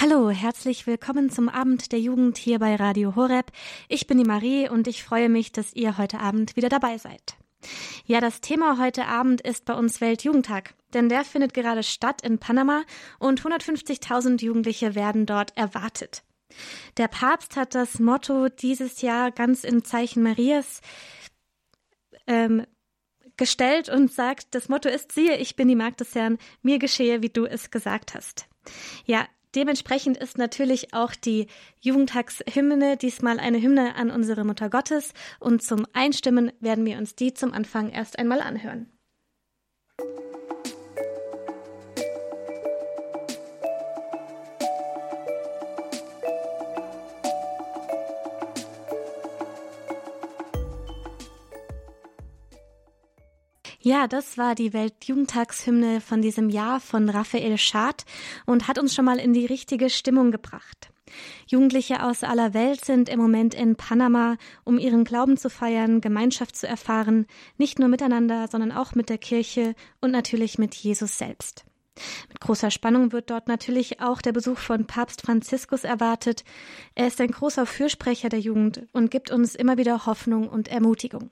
Hallo, herzlich willkommen zum Abend der Jugend hier bei Radio Horeb. Ich bin die Marie und ich freue mich, dass ihr heute Abend wieder dabei seid. Ja, das Thema heute Abend ist bei uns Weltjugendtag, denn der findet gerade statt in Panama und 150.000 Jugendliche werden dort erwartet. Der Papst hat das Motto dieses Jahr ganz im Zeichen Marias ähm, gestellt und sagt, das Motto ist, siehe, ich bin die Magd des Herrn, mir geschehe, wie du es gesagt hast. Ja, Dementsprechend ist natürlich auch die Jugendtagshymne diesmal eine Hymne an unsere Mutter Gottes und zum Einstimmen werden wir uns die zum Anfang erst einmal anhören. Ja, das war die Weltjugendtagshymne von diesem Jahr von Raphael Schad und hat uns schon mal in die richtige Stimmung gebracht. Jugendliche aus aller Welt sind im Moment in Panama, um ihren Glauben zu feiern, Gemeinschaft zu erfahren, nicht nur miteinander, sondern auch mit der Kirche und natürlich mit Jesus selbst. Mit großer Spannung wird dort natürlich auch der Besuch von Papst Franziskus erwartet. Er ist ein großer Fürsprecher der Jugend und gibt uns immer wieder Hoffnung und Ermutigung.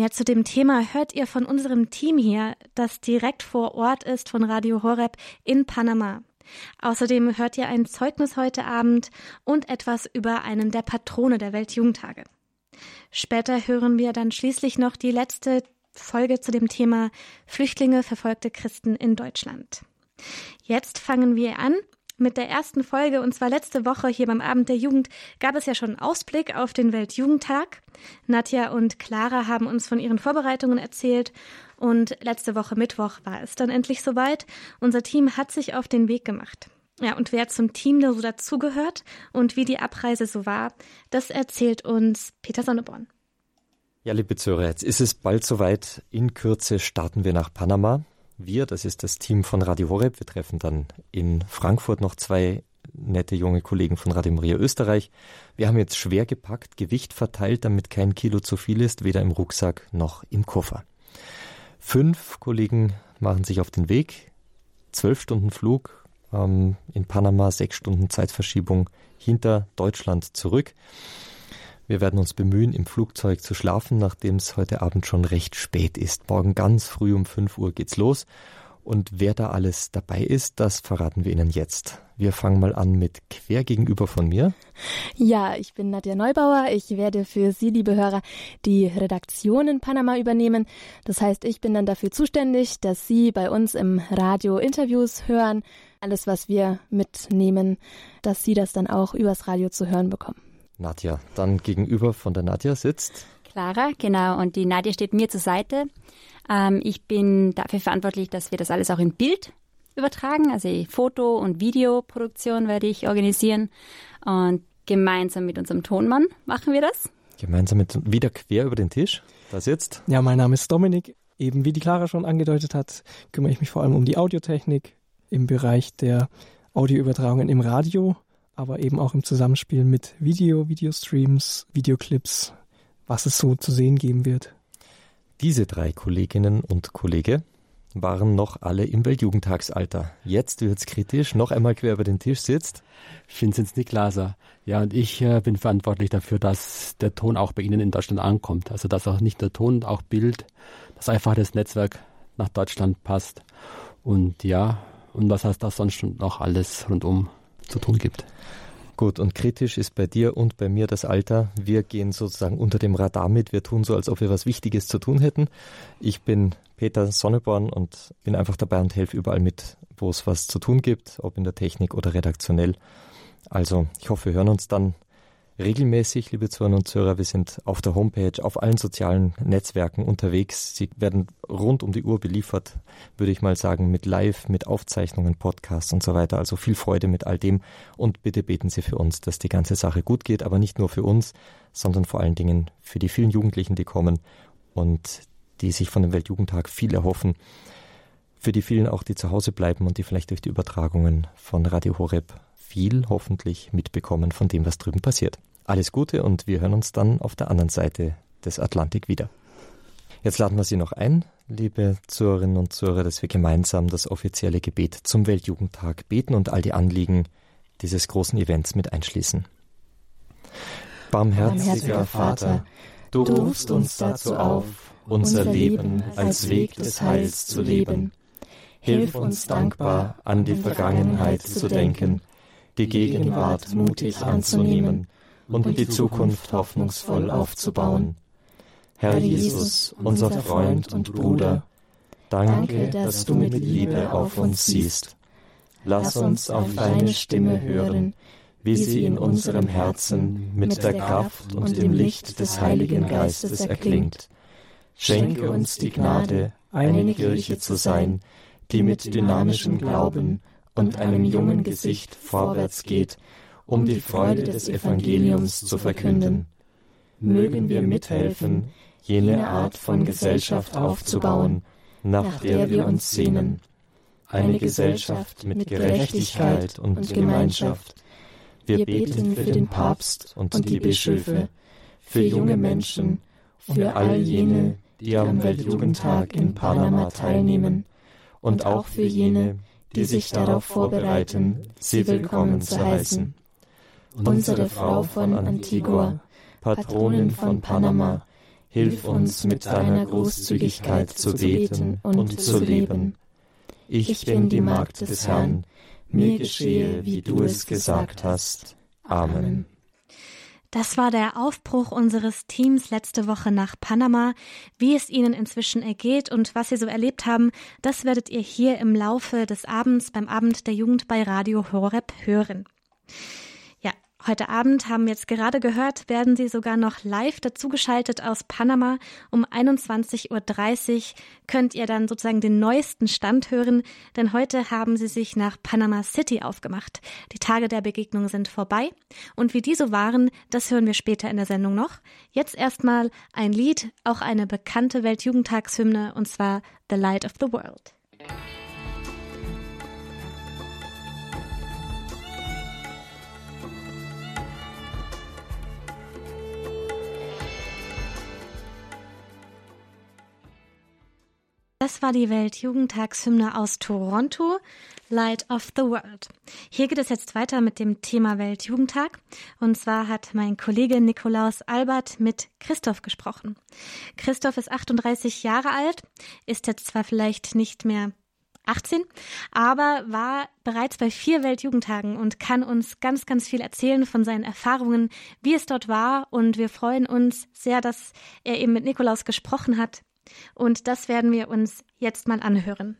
Mehr zu dem Thema hört ihr von unserem Team hier, das direkt vor Ort ist von Radio Horeb in Panama. Außerdem hört ihr ein Zeugnis heute Abend und etwas über einen der Patrone der Weltjugendtage. Später hören wir dann schließlich noch die letzte Folge zu dem Thema Flüchtlinge, verfolgte Christen in Deutschland. Jetzt fangen wir an mit der ersten Folge, und zwar letzte Woche hier beim Abend der Jugend, gab es ja schon Ausblick auf den Weltjugendtag. Nadja und Clara haben uns von ihren Vorbereitungen erzählt und letzte Woche Mittwoch war es dann endlich soweit. Unser Team hat sich auf den Weg gemacht. Ja, und wer zum Team so dazugehört und wie die Abreise so war, das erzählt uns Peter Sonneborn. Ja, liebe Zuhörer, jetzt ist es bald soweit. In Kürze starten wir nach Panama. Wir, das ist das Team von Radio Horeb. Wir treffen dann in Frankfurt noch zwei nette junge Kollegen von Radio Maria Österreich. Wir haben jetzt schwer gepackt, Gewicht verteilt, damit kein Kilo zu viel ist, weder im Rucksack noch im Koffer. Fünf Kollegen machen sich auf den Weg. Zwölf Stunden Flug ähm, in Panama, sechs Stunden Zeitverschiebung hinter Deutschland zurück. Wir werden uns bemühen, im Flugzeug zu schlafen, nachdem es heute Abend schon recht spät ist. Morgen ganz früh um 5 Uhr geht's los. Und wer da alles dabei ist, das verraten wir Ihnen jetzt. Wir fangen mal an mit quer gegenüber von mir. Ja, ich bin Nadja Neubauer. Ich werde für Sie, liebe Hörer, die Redaktion in Panama übernehmen. Das heißt, ich bin dann dafür zuständig, dass Sie bei uns im Radio Interviews hören. Alles, was wir mitnehmen, dass Sie das dann auch übers Radio zu hören bekommen. Nadja. Dann gegenüber von der Nadja sitzt. Clara, genau. Und die Nadja steht mir zur Seite. Ähm, ich bin dafür verantwortlich, dass wir das alles auch in Bild übertragen. Also Foto- und Videoproduktion werde ich organisieren. Und gemeinsam mit unserem Tonmann machen wir das. Gemeinsam mit wieder quer über den Tisch. Da sitzt. Ja, mein Name ist Dominik. Eben wie die Clara schon angedeutet hat, kümmere ich mich vor allem um die Audiotechnik im Bereich der Audioübertragungen im Radio aber eben auch im Zusammenspiel mit Video, Videostreams, Videoclips, was es so zu sehen geben wird. Diese drei Kolleginnen und Kollegen waren noch alle im Weltjugendtagsalter. Jetzt wird es kritisch, noch einmal quer über den Tisch sitzt. Vinzenz Niklaser. Ja, und ich äh, bin verantwortlich dafür, dass der Ton auch bei Ihnen in Deutschland ankommt. Also, dass auch nicht der Ton, auch Bild, dass einfach das Netzwerk nach Deutschland passt. Und ja, und was heißt das sonst noch alles rundum zu tun gibt. Gut, und kritisch ist bei dir und bei mir das Alter. Wir gehen sozusagen unter dem Radar mit. Wir tun so, als ob wir was Wichtiges zu tun hätten. Ich bin Peter Sonneborn und bin einfach dabei und helfe überall mit, wo es was zu tun gibt, ob in der Technik oder redaktionell. Also, ich hoffe, wir hören uns dann regelmäßig, liebe Zuhörer und Zuhörer. Wir sind auf der Homepage, auf allen sozialen Netzwerken unterwegs. Sie werden rund um die Uhr beliefert, würde ich mal sagen, mit Live, mit Aufzeichnungen, Podcasts und so weiter. Also viel Freude mit all dem und bitte beten Sie für uns, dass die ganze Sache gut geht, aber nicht nur für uns, sondern vor allen Dingen für die vielen Jugendlichen, die kommen und die sich von dem Weltjugendtag viel erhoffen. Für die vielen auch, die zu Hause bleiben und die vielleicht durch die Übertragungen von Radio Horeb viel hoffentlich mitbekommen von dem, was drüben passiert. Alles Gute und wir hören uns dann auf der anderen Seite des Atlantik wieder. Jetzt laden wir Sie noch ein, liebe Zuhörerinnen und Zuhörer, dass wir gemeinsam das offizielle Gebet zum Weltjugendtag beten und all die Anliegen dieses großen Events mit einschließen. Barmherziger Vater, du rufst uns dazu auf, unser Leben als Weg des Heils zu leben. Hilf uns dankbar an die Vergangenheit zu denken, die Gegenwart mutig anzunehmen und die Zukunft hoffnungsvoll aufzubauen. Herr Jesus, unser Freund und Bruder, danke, dass du mit Liebe auf uns siehst. Lass uns auf deine Stimme hören, wie sie in unserem Herzen mit der Kraft und dem Licht des Heiligen Geistes erklingt. Schenke uns die Gnade, eine Kirche zu sein, die mit dynamischem Glauben und einem jungen Gesicht vorwärts geht, um die Freude des Evangeliums zu verkünden. Mögen wir mithelfen, jene Art von Gesellschaft aufzubauen, nach der wir uns sehnen. Eine Gesellschaft mit Gerechtigkeit und Gemeinschaft. Wir beten für den Papst und die Bischöfe, für junge Menschen, für all jene, die am Weltjugendtag in Panama teilnehmen, und auch für jene, die sich darauf vorbereiten, sie willkommen zu heißen. Unsere Frau von Antigua, Patronin von Panama, hilf uns mit deiner Großzügigkeit zu beten und zu leben. Ich bin die Magd des Herrn, mir geschehe, wie du es gesagt hast. Amen. Das war der Aufbruch unseres Teams letzte Woche nach Panama. Wie es Ihnen inzwischen ergeht und was Sie so erlebt haben, das werdet ihr hier im Laufe des Abends beim Abend der Jugend bei Radio Horeb hören. Heute Abend haben wir jetzt gerade gehört, werden Sie sogar noch live dazugeschaltet aus Panama. Um 21.30 Uhr könnt ihr dann sozusagen den neuesten Stand hören, denn heute haben Sie sich nach Panama City aufgemacht. Die Tage der Begegnung sind vorbei und wie die so waren, das hören wir später in der Sendung noch. Jetzt erstmal ein Lied, auch eine bekannte Weltjugendtagshymne und zwar The Light of the World. Das war die Weltjugendtagshymne aus Toronto, Light of the World. Hier geht es jetzt weiter mit dem Thema Weltjugendtag. Und zwar hat mein Kollege Nikolaus Albert mit Christoph gesprochen. Christoph ist 38 Jahre alt, ist jetzt zwar vielleicht nicht mehr 18, aber war bereits bei vier Weltjugendtagen und kann uns ganz, ganz viel erzählen von seinen Erfahrungen, wie es dort war. Und wir freuen uns sehr, dass er eben mit Nikolaus gesprochen hat und das werden wir uns jetzt mal anhören.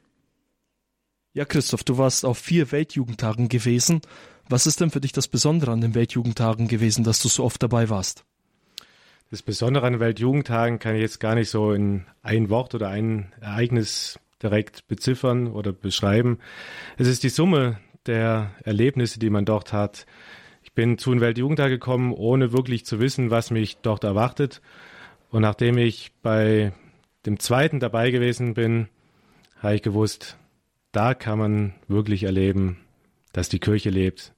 Ja, Christoph, du warst auf vier Weltjugendtagen gewesen. Was ist denn für dich das Besondere an den Weltjugendtagen gewesen, dass du so oft dabei warst? Das Besondere an den Weltjugendtagen kann ich jetzt gar nicht so in ein Wort oder ein Ereignis direkt beziffern oder beschreiben. Es ist die Summe der Erlebnisse, die man dort hat. Ich bin zu den Weltjugendtagen gekommen, ohne wirklich zu wissen, was mich dort erwartet. Und nachdem ich bei dem zweiten dabei gewesen bin, habe ich gewusst, da kann man wirklich erleben, dass die Kirche lebt.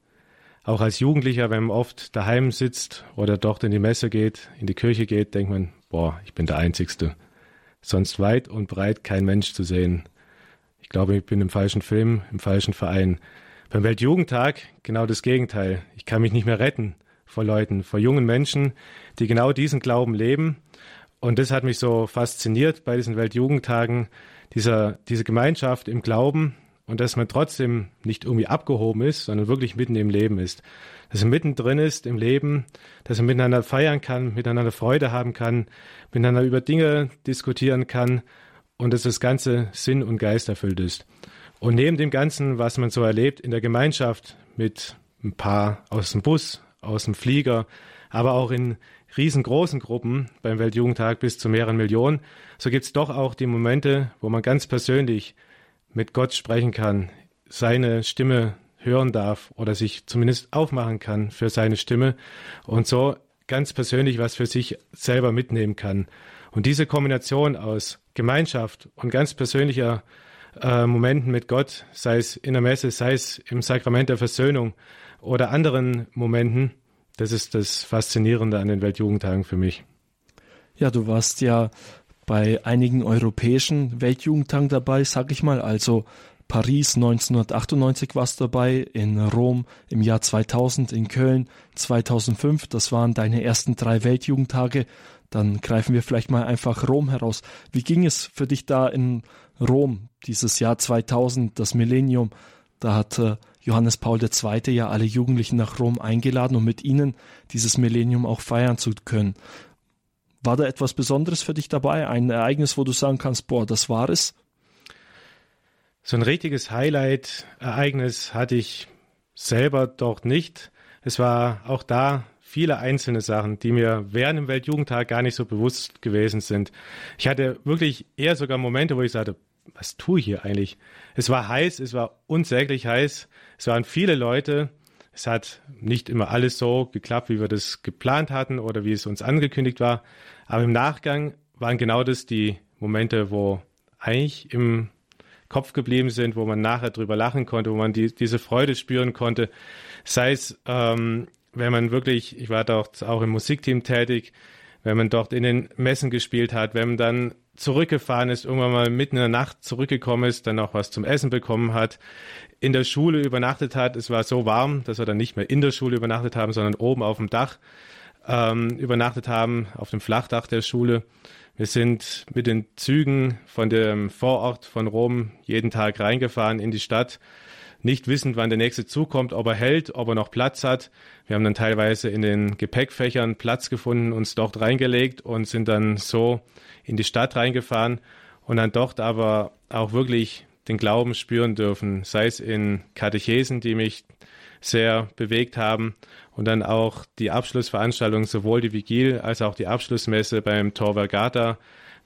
Auch als Jugendlicher, wenn man oft daheim sitzt oder dort in die Messe geht, in die Kirche geht, denkt man, boah, ich bin der Einzigste. Sonst weit und breit kein Mensch zu sehen. Ich glaube, ich bin im falschen Film, im falschen Verein. Beim Weltjugendtag genau das Gegenteil. Ich kann mich nicht mehr retten vor Leuten, vor jungen Menschen, die genau diesen Glauben leben und das hat mich so fasziniert bei diesen Weltjugendtagen, dieser, diese Gemeinschaft im Glauben und dass man trotzdem nicht irgendwie abgehoben ist, sondern wirklich mitten im Leben ist. Dass man mittendrin ist im Leben, dass man miteinander feiern kann, miteinander Freude haben kann, miteinander über Dinge diskutieren kann und dass das Ganze Sinn und Geist erfüllt ist. Und neben dem Ganzen, was man so erlebt in der Gemeinschaft mit ein paar aus dem Bus, aus dem Flieger, aber auch in riesengroßen Gruppen beim Weltjugendtag bis zu mehreren Millionen, so gibt es doch auch die Momente, wo man ganz persönlich mit Gott sprechen kann, seine Stimme hören darf oder sich zumindest aufmachen kann für seine Stimme und so ganz persönlich was für sich selber mitnehmen kann. Und diese Kombination aus Gemeinschaft und ganz persönlicher äh, Momenten mit Gott, sei es in der Messe, sei es im Sakrament der Versöhnung oder anderen Momenten, das ist das Faszinierende an den Weltjugendtagen für mich. Ja, du warst ja bei einigen europäischen Weltjugendtagen dabei, sag ich mal. Also Paris 1998 warst du dabei, in Rom im Jahr 2000, in Köln 2005. Das waren deine ersten drei Weltjugendtage. Dann greifen wir vielleicht mal einfach Rom heraus. Wie ging es für dich da in Rom dieses Jahr 2000, das Millennium? Da hat äh, Johannes Paul II. ja alle Jugendlichen nach Rom eingeladen, um mit ihnen dieses Millennium auch feiern zu können. War da etwas Besonderes für dich dabei? Ein Ereignis, wo du sagen kannst, boah, das war es? So ein richtiges Highlight-Ereignis hatte ich selber dort nicht. Es war auch da viele einzelne Sachen, die mir während dem Weltjugendtag gar nicht so bewusst gewesen sind. Ich hatte wirklich eher sogar Momente, wo ich sagte, was tue ich hier eigentlich? Es war heiß, es war unsäglich heiß, es waren viele Leute, es hat nicht immer alles so geklappt, wie wir das geplant hatten oder wie es uns angekündigt war, aber im Nachgang waren genau das die Momente, wo eigentlich im Kopf geblieben sind, wo man nachher drüber lachen konnte, wo man die, diese Freude spüren konnte. Sei es, ähm, wenn man wirklich, ich war dort auch im Musikteam tätig, wenn man dort in den Messen gespielt hat, wenn man dann zurückgefahren ist, irgendwann mal mitten in der Nacht zurückgekommen ist, dann auch was zum Essen bekommen hat, in der Schule übernachtet hat. Es war so warm, dass wir dann nicht mehr in der Schule übernachtet haben, sondern oben auf dem Dach ähm, übernachtet haben, auf dem Flachdach der Schule. Wir sind mit den Zügen von dem Vorort von Rom jeden Tag reingefahren in die Stadt, nicht wissend, wann der nächste Zug kommt, ob er hält, ob er noch Platz hat. Wir haben dann teilweise in den Gepäckfächern Platz gefunden, uns dort reingelegt und sind dann so in die Stadt reingefahren und dann dort aber auch wirklich den Glauben spüren dürfen, sei es in Katechesen, die mich sehr bewegt haben und dann auch die Abschlussveranstaltung, sowohl die Vigil als auch die Abschlussmesse beim Tor Vergata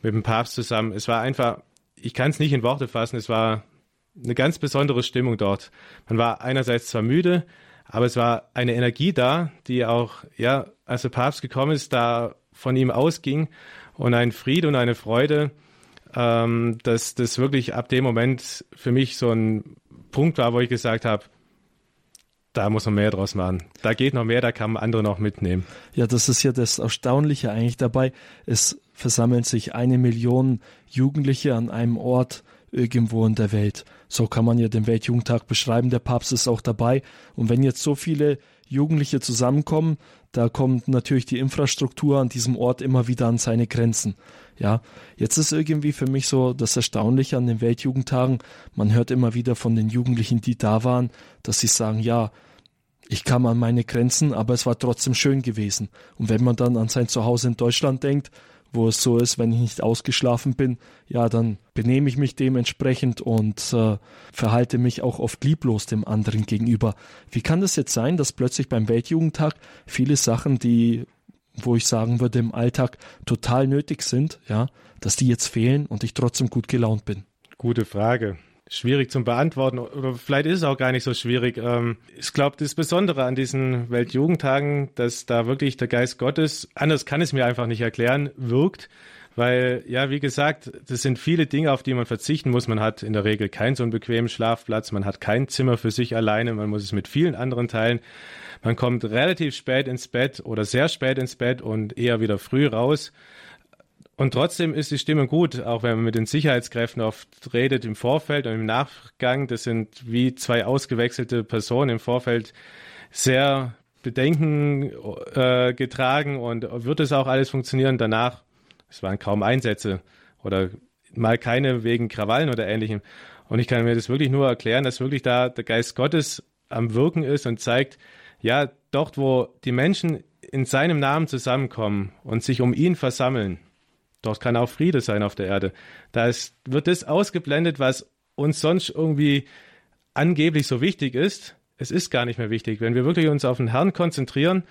mit dem Papst zusammen. Es war einfach, ich kann es nicht in Worte fassen, es war eine ganz besondere Stimmung dort. Man war einerseits zwar müde, aber es war eine Energie da, die auch, ja, als der Papst gekommen ist, da von ihm ausging und ein Friede und eine Freude, ähm, dass das wirklich ab dem Moment für mich so ein Punkt war, wo ich gesagt habe, da muss man mehr draus machen. Da geht noch mehr, da kann man andere noch mitnehmen. Ja, das ist ja das Erstaunliche eigentlich dabei. Es versammeln sich eine Million Jugendliche an einem Ort irgendwo in der Welt. So kann man ja den Weltjugendtag beschreiben. Der Papst ist auch dabei. Und wenn jetzt so viele Jugendliche zusammenkommen, da kommt natürlich die Infrastruktur an diesem Ort immer wieder an seine Grenzen. Ja, jetzt ist irgendwie für mich so das Erstaunliche an den Weltjugendtagen. Man hört immer wieder von den Jugendlichen, die da waren, dass sie sagen, ja, ich kam an meine Grenzen, aber es war trotzdem schön gewesen. Und wenn man dann an sein Zuhause in Deutschland denkt, wo es so ist, wenn ich nicht ausgeschlafen bin, ja, dann benehme ich mich dementsprechend und äh, verhalte mich auch oft lieblos dem anderen gegenüber. Wie kann das jetzt sein, dass plötzlich beim Weltjugendtag viele Sachen, die, wo ich sagen würde, im Alltag total nötig sind, ja, dass die jetzt fehlen und ich trotzdem gut gelaunt bin? Gute Frage schwierig zum Beantworten oder vielleicht ist es auch gar nicht so schwierig. Ähm, ich glaube, das Besondere an diesen Weltjugendtagen, dass da wirklich der Geist Gottes, anders kann es mir einfach nicht erklären, wirkt. Weil, ja, wie gesagt, das sind viele Dinge, auf die man verzichten muss. Man hat in der Regel keinen so einen bequemen Schlafplatz, man hat kein Zimmer für sich alleine, man muss es mit vielen anderen teilen. Man kommt relativ spät ins Bett oder sehr spät ins Bett und eher wieder früh raus. Und trotzdem ist die Stimmung gut, auch wenn man mit den Sicherheitskräften oft redet im Vorfeld und im Nachgang. Das sind wie zwei ausgewechselte Personen im Vorfeld sehr Bedenken äh, getragen und wird es auch alles funktionieren danach? Es waren kaum Einsätze oder mal keine wegen Krawallen oder ähnlichem. Und ich kann mir das wirklich nur erklären, dass wirklich da der Geist Gottes am Wirken ist und zeigt, ja, dort, wo die Menschen in seinem Namen zusammenkommen und sich um ihn versammeln, Dort kann auch Friede sein auf der Erde. Da wird das ausgeblendet, was uns sonst irgendwie angeblich so wichtig ist. Es ist gar nicht mehr wichtig. Wenn wir wirklich uns auf den Herrn konzentrieren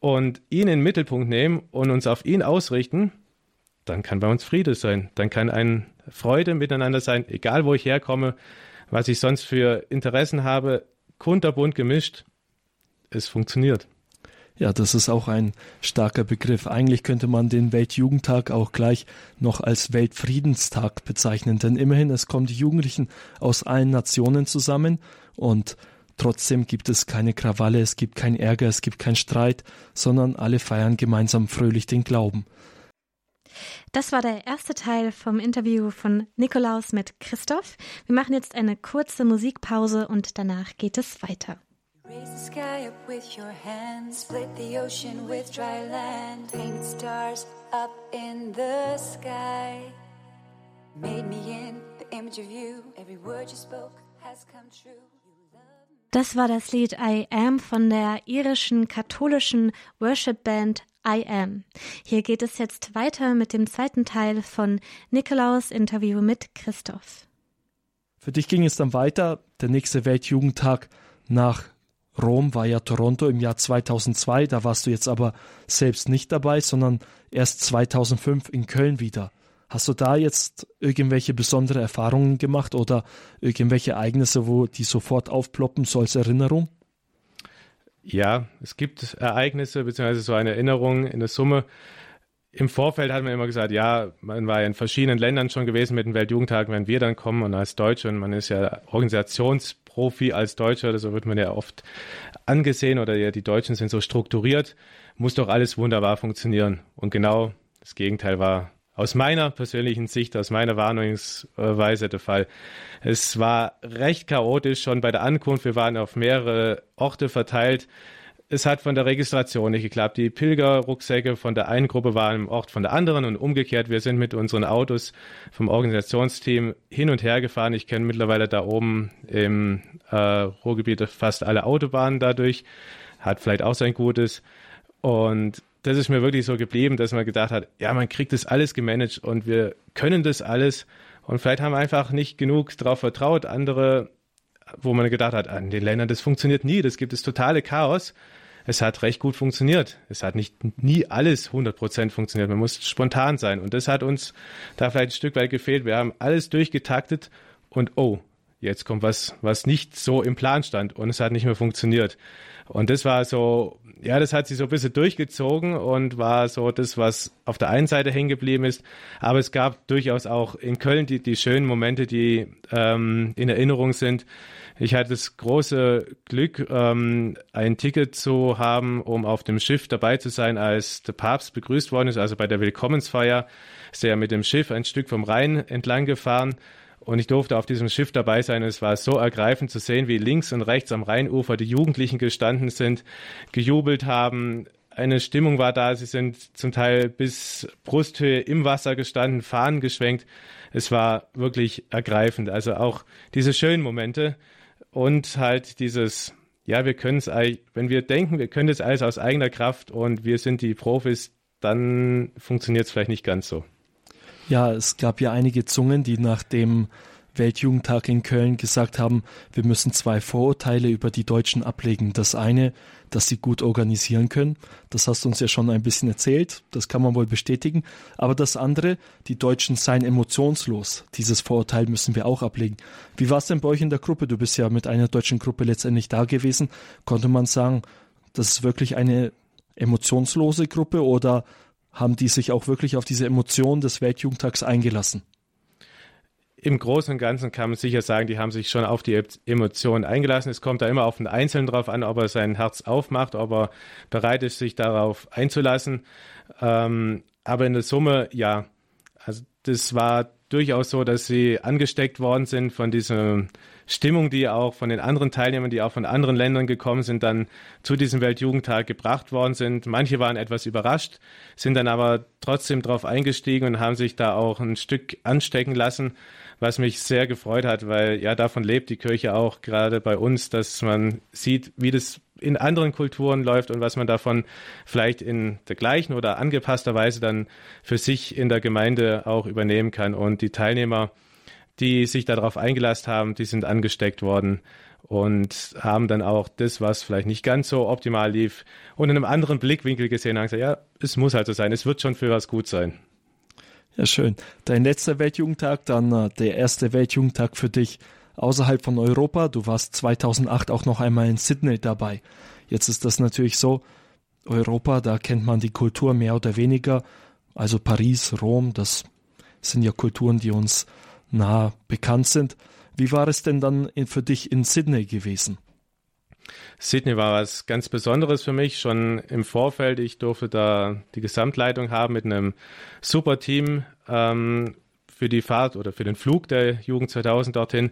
und ihn in den Mittelpunkt nehmen und uns auf ihn ausrichten, dann kann bei uns Friede sein. Dann kann ein Freude miteinander sein, egal wo ich herkomme, was ich sonst für Interessen habe, kunterbunt gemischt. Es funktioniert. Ja, das ist auch ein starker Begriff. Eigentlich könnte man den Weltjugendtag auch gleich noch als Weltfriedenstag bezeichnen, denn immerhin es kommen die Jugendlichen aus allen Nationen zusammen und trotzdem gibt es keine Krawalle, es gibt kein Ärger, es gibt keinen Streit, sondern alle feiern gemeinsam fröhlich den Glauben. Das war der erste Teil vom Interview von Nikolaus mit Christoph. Wir machen jetzt eine kurze Musikpause und danach geht es weiter. Raise the sky up with your hands, split the ocean with dry land, painted stars up in the sky. Made me in the image of you, every word you spoke has come true. Das war das Lied I Am von der irischen katholischen Worship Band I Am. Hier geht es jetzt weiter mit dem zweiten Teil von Nikolaus Interview mit Christoph. Für dich ging es dann weiter. Der nächste Weltjugendtag nach Rom war ja Toronto im Jahr 2002. Da warst du jetzt aber selbst nicht dabei, sondern erst 2005 in Köln wieder. Hast du da jetzt irgendwelche besondere Erfahrungen gemacht oder irgendwelche Ereignisse, wo die sofort aufploppen, so als Erinnerung? Ja, es gibt Ereignisse beziehungsweise so eine Erinnerung in der Summe. Im Vorfeld hat man immer gesagt, ja, man war ja in verschiedenen Ländern schon gewesen mit den Weltjugendtagen, wenn wir dann kommen und als Deutsche und man ist ja Organisationsprofi als Deutscher, so wird man ja oft angesehen oder ja, die Deutschen sind so strukturiert, muss doch alles wunderbar funktionieren. Und genau das Gegenteil war aus meiner persönlichen Sicht, aus meiner Warnungsweise der Fall. Es war recht chaotisch schon bei der Ankunft. Wir waren auf mehrere Orte verteilt. Es hat von der Registration nicht geklappt. Die Pilgerrucksäcke von der einen Gruppe waren im Ort von der anderen und umgekehrt. Wir sind mit unseren Autos vom Organisationsteam hin und her gefahren. Ich kenne mittlerweile da oben im äh, Ruhrgebiet fast alle Autobahnen dadurch. Hat vielleicht auch sein Gutes. Und das ist mir wirklich so geblieben, dass man gedacht hat, ja, man kriegt das alles gemanagt und wir können das alles. Und vielleicht haben einfach nicht genug darauf vertraut. Andere, wo man gedacht hat, an den Ländern, das funktioniert nie, das gibt es totale Chaos. Es hat recht gut funktioniert. Es hat nicht nie alles 100% funktioniert. Man muss spontan sein. Und das hat uns da vielleicht ein Stück weit gefehlt. Wir haben alles durchgetaktet und oh, jetzt kommt was, was nicht so im Plan stand und es hat nicht mehr funktioniert. Und das war so ja, das hat sich so ein bisschen durchgezogen und war so das, was auf der einen Seite hängen geblieben ist. Aber es gab durchaus auch in Köln die, die schönen Momente, die ähm, in Erinnerung sind. Ich hatte das große Glück, ähm, ein Ticket zu haben, um auf dem Schiff dabei zu sein, als der Papst begrüßt worden ist. Also bei der Willkommensfeier ist er ja mit dem Schiff ein Stück vom Rhein entlang gefahren und ich durfte auf diesem Schiff dabei sein. Es war so ergreifend zu sehen, wie links und rechts am Rheinufer die Jugendlichen gestanden sind, gejubelt haben. Eine Stimmung war da. Sie sind zum Teil bis Brusthöhe im Wasser gestanden, Fahnen geschwenkt. Es war wirklich ergreifend. Also auch diese schönen Momente und halt dieses, ja, wir können es, wenn wir denken, wir können das alles aus eigener Kraft und wir sind die Profis, dann funktioniert es vielleicht nicht ganz so. Ja, es gab ja einige Zungen, die nach dem Weltjugendtag in Köln gesagt haben, wir müssen zwei Vorurteile über die Deutschen ablegen. Das eine, dass sie gut organisieren können. Das hast du uns ja schon ein bisschen erzählt. Das kann man wohl bestätigen. Aber das andere, die Deutschen seien emotionslos. Dieses Vorurteil müssen wir auch ablegen. Wie war es denn bei euch in der Gruppe? Du bist ja mit einer deutschen Gruppe letztendlich da gewesen. Konnte man sagen, das ist wirklich eine emotionslose Gruppe oder haben die sich auch wirklich auf diese Emotionen des Weltjugendtags eingelassen? Im Großen und Ganzen kann man sicher sagen, die haben sich schon auf die Emotionen eingelassen. Es kommt da immer auf den Einzelnen drauf an, ob er sein Herz aufmacht, ob er bereit ist, sich darauf einzulassen. Ähm, aber in der Summe, ja. Also das war durchaus so, dass sie angesteckt worden sind von dieser Stimmung, die auch von den anderen Teilnehmern, die auch von anderen Ländern gekommen sind, dann zu diesem Weltjugendtag gebracht worden sind. Manche waren etwas überrascht, sind dann aber trotzdem darauf eingestiegen und haben sich da auch ein Stück anstecken lassen, was mich sehr gefreut hat, weil ja davon lebt die Kirche auch gerade bei uns, dass man sieht, wie das in anderen Kulturen läuft und was man davon vielleicht in der gleichen oder angepasster Weise dann für sich in der Gemeinde auch übernehmen kann. Und die Teilnehmer, die sich darauf eingelassen haben, die sind angesteckt worden und haben dann auch das, was vielleicht nicht ganz so optimal lief, und in einem anderen Blickwinkel gesehen haben gesagt, ja, es muss halt so sein, es wird schon für was gut sein. Ja, schön. Dein letzter Weltjugendtag, dann äh, der erste Weltjugendtag für dich außerhalb von Europa. Du warst 2008 auch noch einmal in Sydney dabei. Jetzt ist das natürlich so, Europa, da kennt man die Kultur mehr oder weniger. Also Paris, Rom, das sind ja Kulturen, die uns nah bekannt sind. Wie war es denn dann für dich in Sydney gewesen? Sydney war was ganz Besonderes für mich, schon im Vorfeld. Ich durfte da die Gesamtleitung haben mit einem super Team ähm, für die Fahrt oder für den Flug der Jugend 2000 dorthin.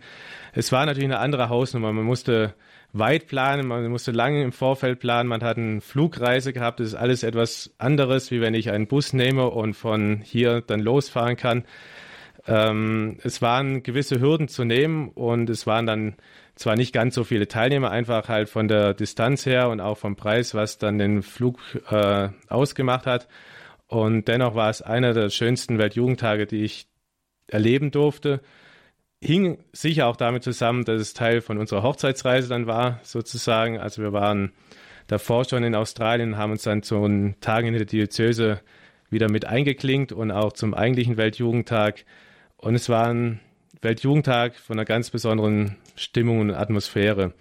Es war natürlich eine andere Hausnummer. Man musste weit planen, man musste lange im Vorfeld planen, man hat eine Flugreise gehabt. Das ist alles etwas anderes, wie wenn ich einen Bus nehme und von hier dann losfahren kann. Ähm, es waren gewisse Hürden zu nehmen und es waren dann zwar nicht ganz so viele Teilnehmer, einfach halt von der Distanz her und auch vom Preis, was dann den Flug äh, ausgemacht hat. Und dennoch war es einer der schönsten Weltjugendtage, die ich erleben durfte. Hing sicher auch damit zusammen, dass es Teil von unserer Hochzeitsreise dann war, sozusagen. Also wir waren davor schon in Australien, haben uns dann zu den Tagen in der Diözese wieder mit eingeklinkt und auch zum eigentlichen Weltjugendtag. Und es war ein Weltjugendtag von einer ganz besonderen Stimmung und Atmosphäre.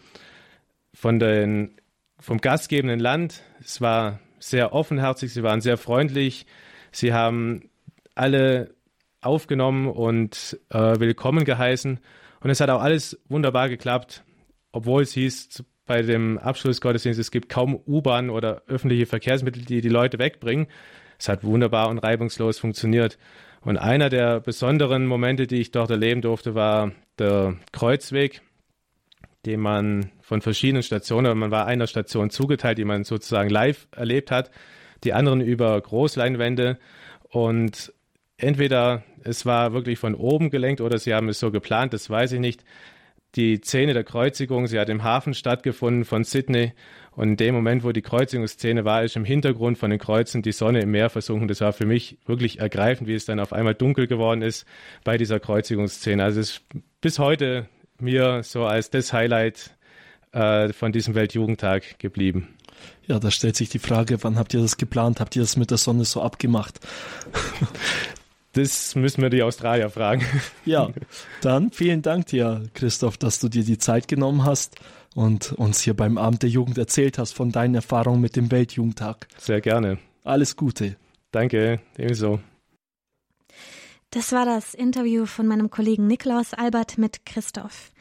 Von den, vom gastgebenden Land, es war sehr offenherzig, sie waren sehr freundlich, sie haben alle aufgenommen und äh, willkommen geheißen. Und es hat auch alles wunderbar geklappt, obwohl es hieß bei dem Abschlussgottesdienst, es gibt kaum U-Bahn oder öffentliche Verkehrsmittel, die die Leute wegbringen. Es hat wunderbar und reibungslos funktioniert. Und einer der besonderen Momente, die ich dort erleben durfte, war der Kreuzweg, den man von verschiedenen Stationen, man war einer Station zugeteilt, die man sozusagen live erlebt hat, die anderen über Großleinwände. Und entweder es war wirklich von oben gelenkt oder sie haben es so geplant, das weiß ich nicht. Die Szene der Kreuzigung, sie hat im Hafen stattgefunden von Sydney und in dem Moment, wo die Kreuzigungsszene war, ist im Hintergrund von den Kreuzen die Sonne im Meer versunken. Das war für mich wirklich ergreifend, wie es dann auf einmal dunkel geworden ist bei dieser Kreuzigungsszene. Also es ist bis heute mir so als das Highlight äh, von diesem Weltjugendtag geblieben. Ja, da stellt sich die Frage, wann habt ihr das geplant? Habt ihr das mit der Sonne so abgemacht? Das müssen wir die Australier fragen. Ja, dann vielen Dank dir, Christoph, dass du dir die Zeit genommen hast und uns hier beim Abend der Jugend erzählt hast von deinen Erfahrungen mit dem Weltjugendtag. Sehr gerne. Alles Gute. Danke, ebenso. Das war das Interview von meinem Kollegen Niklaus Albert mit Christoph.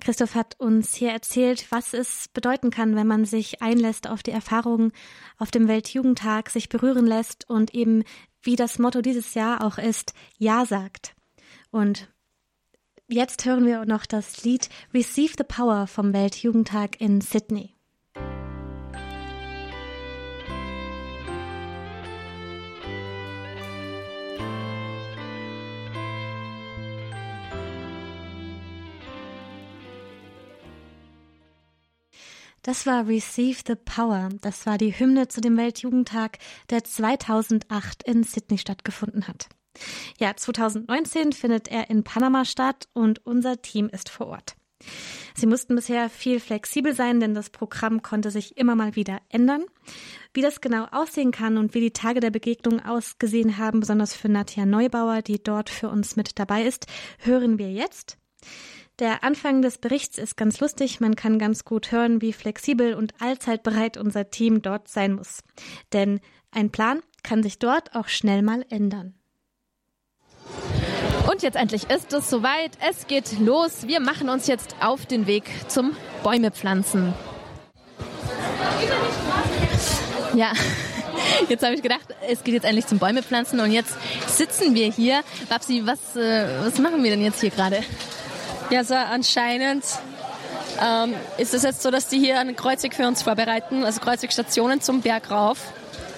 Christoph hat uns hier erzählt, was es bedeuten kann, wenn man sich einlässt auf die Erfahrungen auf dem Weltjugendtag, sich berühren lässt und eben, wie das Motto dieses Jahr auch ist, Ja sagt. Und jetzt hören wir noch das Lied Receive the Power vom Weltjugendtag in Sydney. Das war Receive the Power. Das war die Hymne zu dem Weltjugendtag, der 2008 in Sydney stattgefunden hat. Ja, 2019 findet er in Panama statt und unser Team ist vor Ort. Sie mussten bisher viel flexibel sein, denn das Programm konnte sich immer mal wieder ändern. Wie das genau aussehen kann und wie die Tage der Begegnung ausgesehen haben, besonders für Nadja Neubauer, die dort für uns mit dabei ist, hören wir jetzt. Der Anfang des Berichts ist ganz lustig. Man kann ganz gut hören, wie flexibel und allzeitbereit unser Team dort sein muss. Denn ein Plan kann sich dort auch schnell mal ändern. Und jetzt endlich ist es soweit. Es geht los. Wir machen uns jetzt auf den Weg zum Bäumepflanzen. Ja, jetzt habe ich gedacht, es geht jetzt endlich zum Bäumepflanzen und jetzt sitzen wir hier. Babsi, was, äh, was machen wir denn jetzt hier gerade? Ja, also anscheinend ähm, ist es jetzt so, dass die hier einen Kreuzweg für uns vorbereiten, also Kreuzwegstationen zum Berg rauf.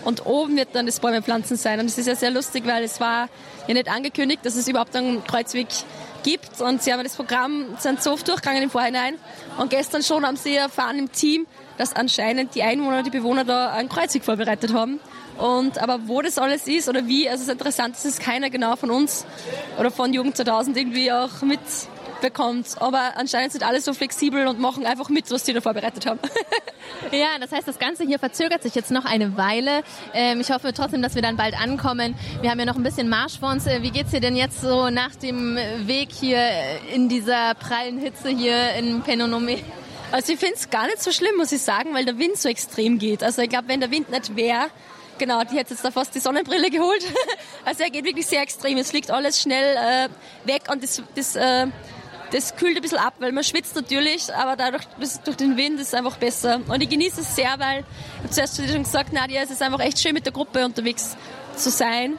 Und oben wird dann das Bäumepflanzen sein. Und es ist ja sehr lustig, weil es war ja nicht angekündigt, dass es überhaupt einen Kreuzweg gibt. Und sie haben das Programm, sind so oft durchgegangen im Vorhinein. Und gestern schon haben sie erfahren im Team, dass anscheinend die Einwohner, die Bewohner da einen Kreuzweg vorbereitet haben. Und, aber wo das alles ist oder wie, also es ist interessant, dass es keiner genau von uns oder von Jugend 2000 irgendwie auch mit bekommt. Aber anscheinend sind alle so flexibel und machen einfach mit, was die da vorbereitet haben. ja, das heißt, das Ganze hier verzögert sich jetzt noch eine Weile. Ähm, ich hoffe trotzdem, dass wir dann bald ankommen. Wir haben ja noch ein bisschen Marsch vor uns. Äh, wie geht's dir denn jetzt so nach dem Weg hier in dieser prallen Hitze hier in Penonome? Also ich finde es gar nicht so schlimm, muss ich sagen, weil der Wind so extrem geht. Also ich glaube, wenn der Wind nicht wäre, genau, die hätte jetzt da fast die Sonnenbrille geholt. also er geht wirklich sehr extrem. Es fliegt alles schnell äh, weg und das, das äh, das kühlt ein bisschen ab, weil man schwitzt natürlich, aber dadurch, durch den Wind ist es einfach besser. Und ich genieße es sehr, weil, ich zuerst schon gesagt, Nadia, es ist einfach echt schön mit der Gruppe unterwegs zu sein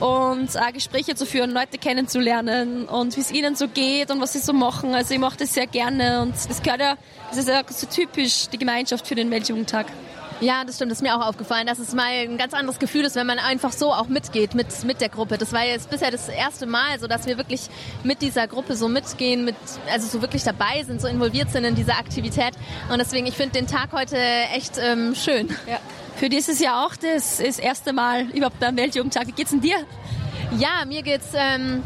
und auch Gespräche zu führen, Leute kennenzulernen und wie es ihnen so geht und was sie so machen. Also ich mache das sehr gerne und das gehört ja, das ist ja so typisch die Gemeinschaft für den Weltjugendtag. Ja, das stimmt. Das ist mir auch aufgefallen, dass es mal ein ganz anderes Gefühl ist, wenn man einfach so auch mitgeht mit, mit der Gruppe. Das war jetzt bisher das erste Mal, so dass wir wirklich mit dieser Gruppe so mitgehen, mit, also so wirklich dabei sind, so involviert sind in dieser Aktivität. Und deswegen, ich finde den Tag heute echt ähm, schön. Ja. Für dieses Jahr auch das, das erste Mal überhaupt beim Weltjugendtag. Wie geht's denn dir? Ja, mir geht's ähm,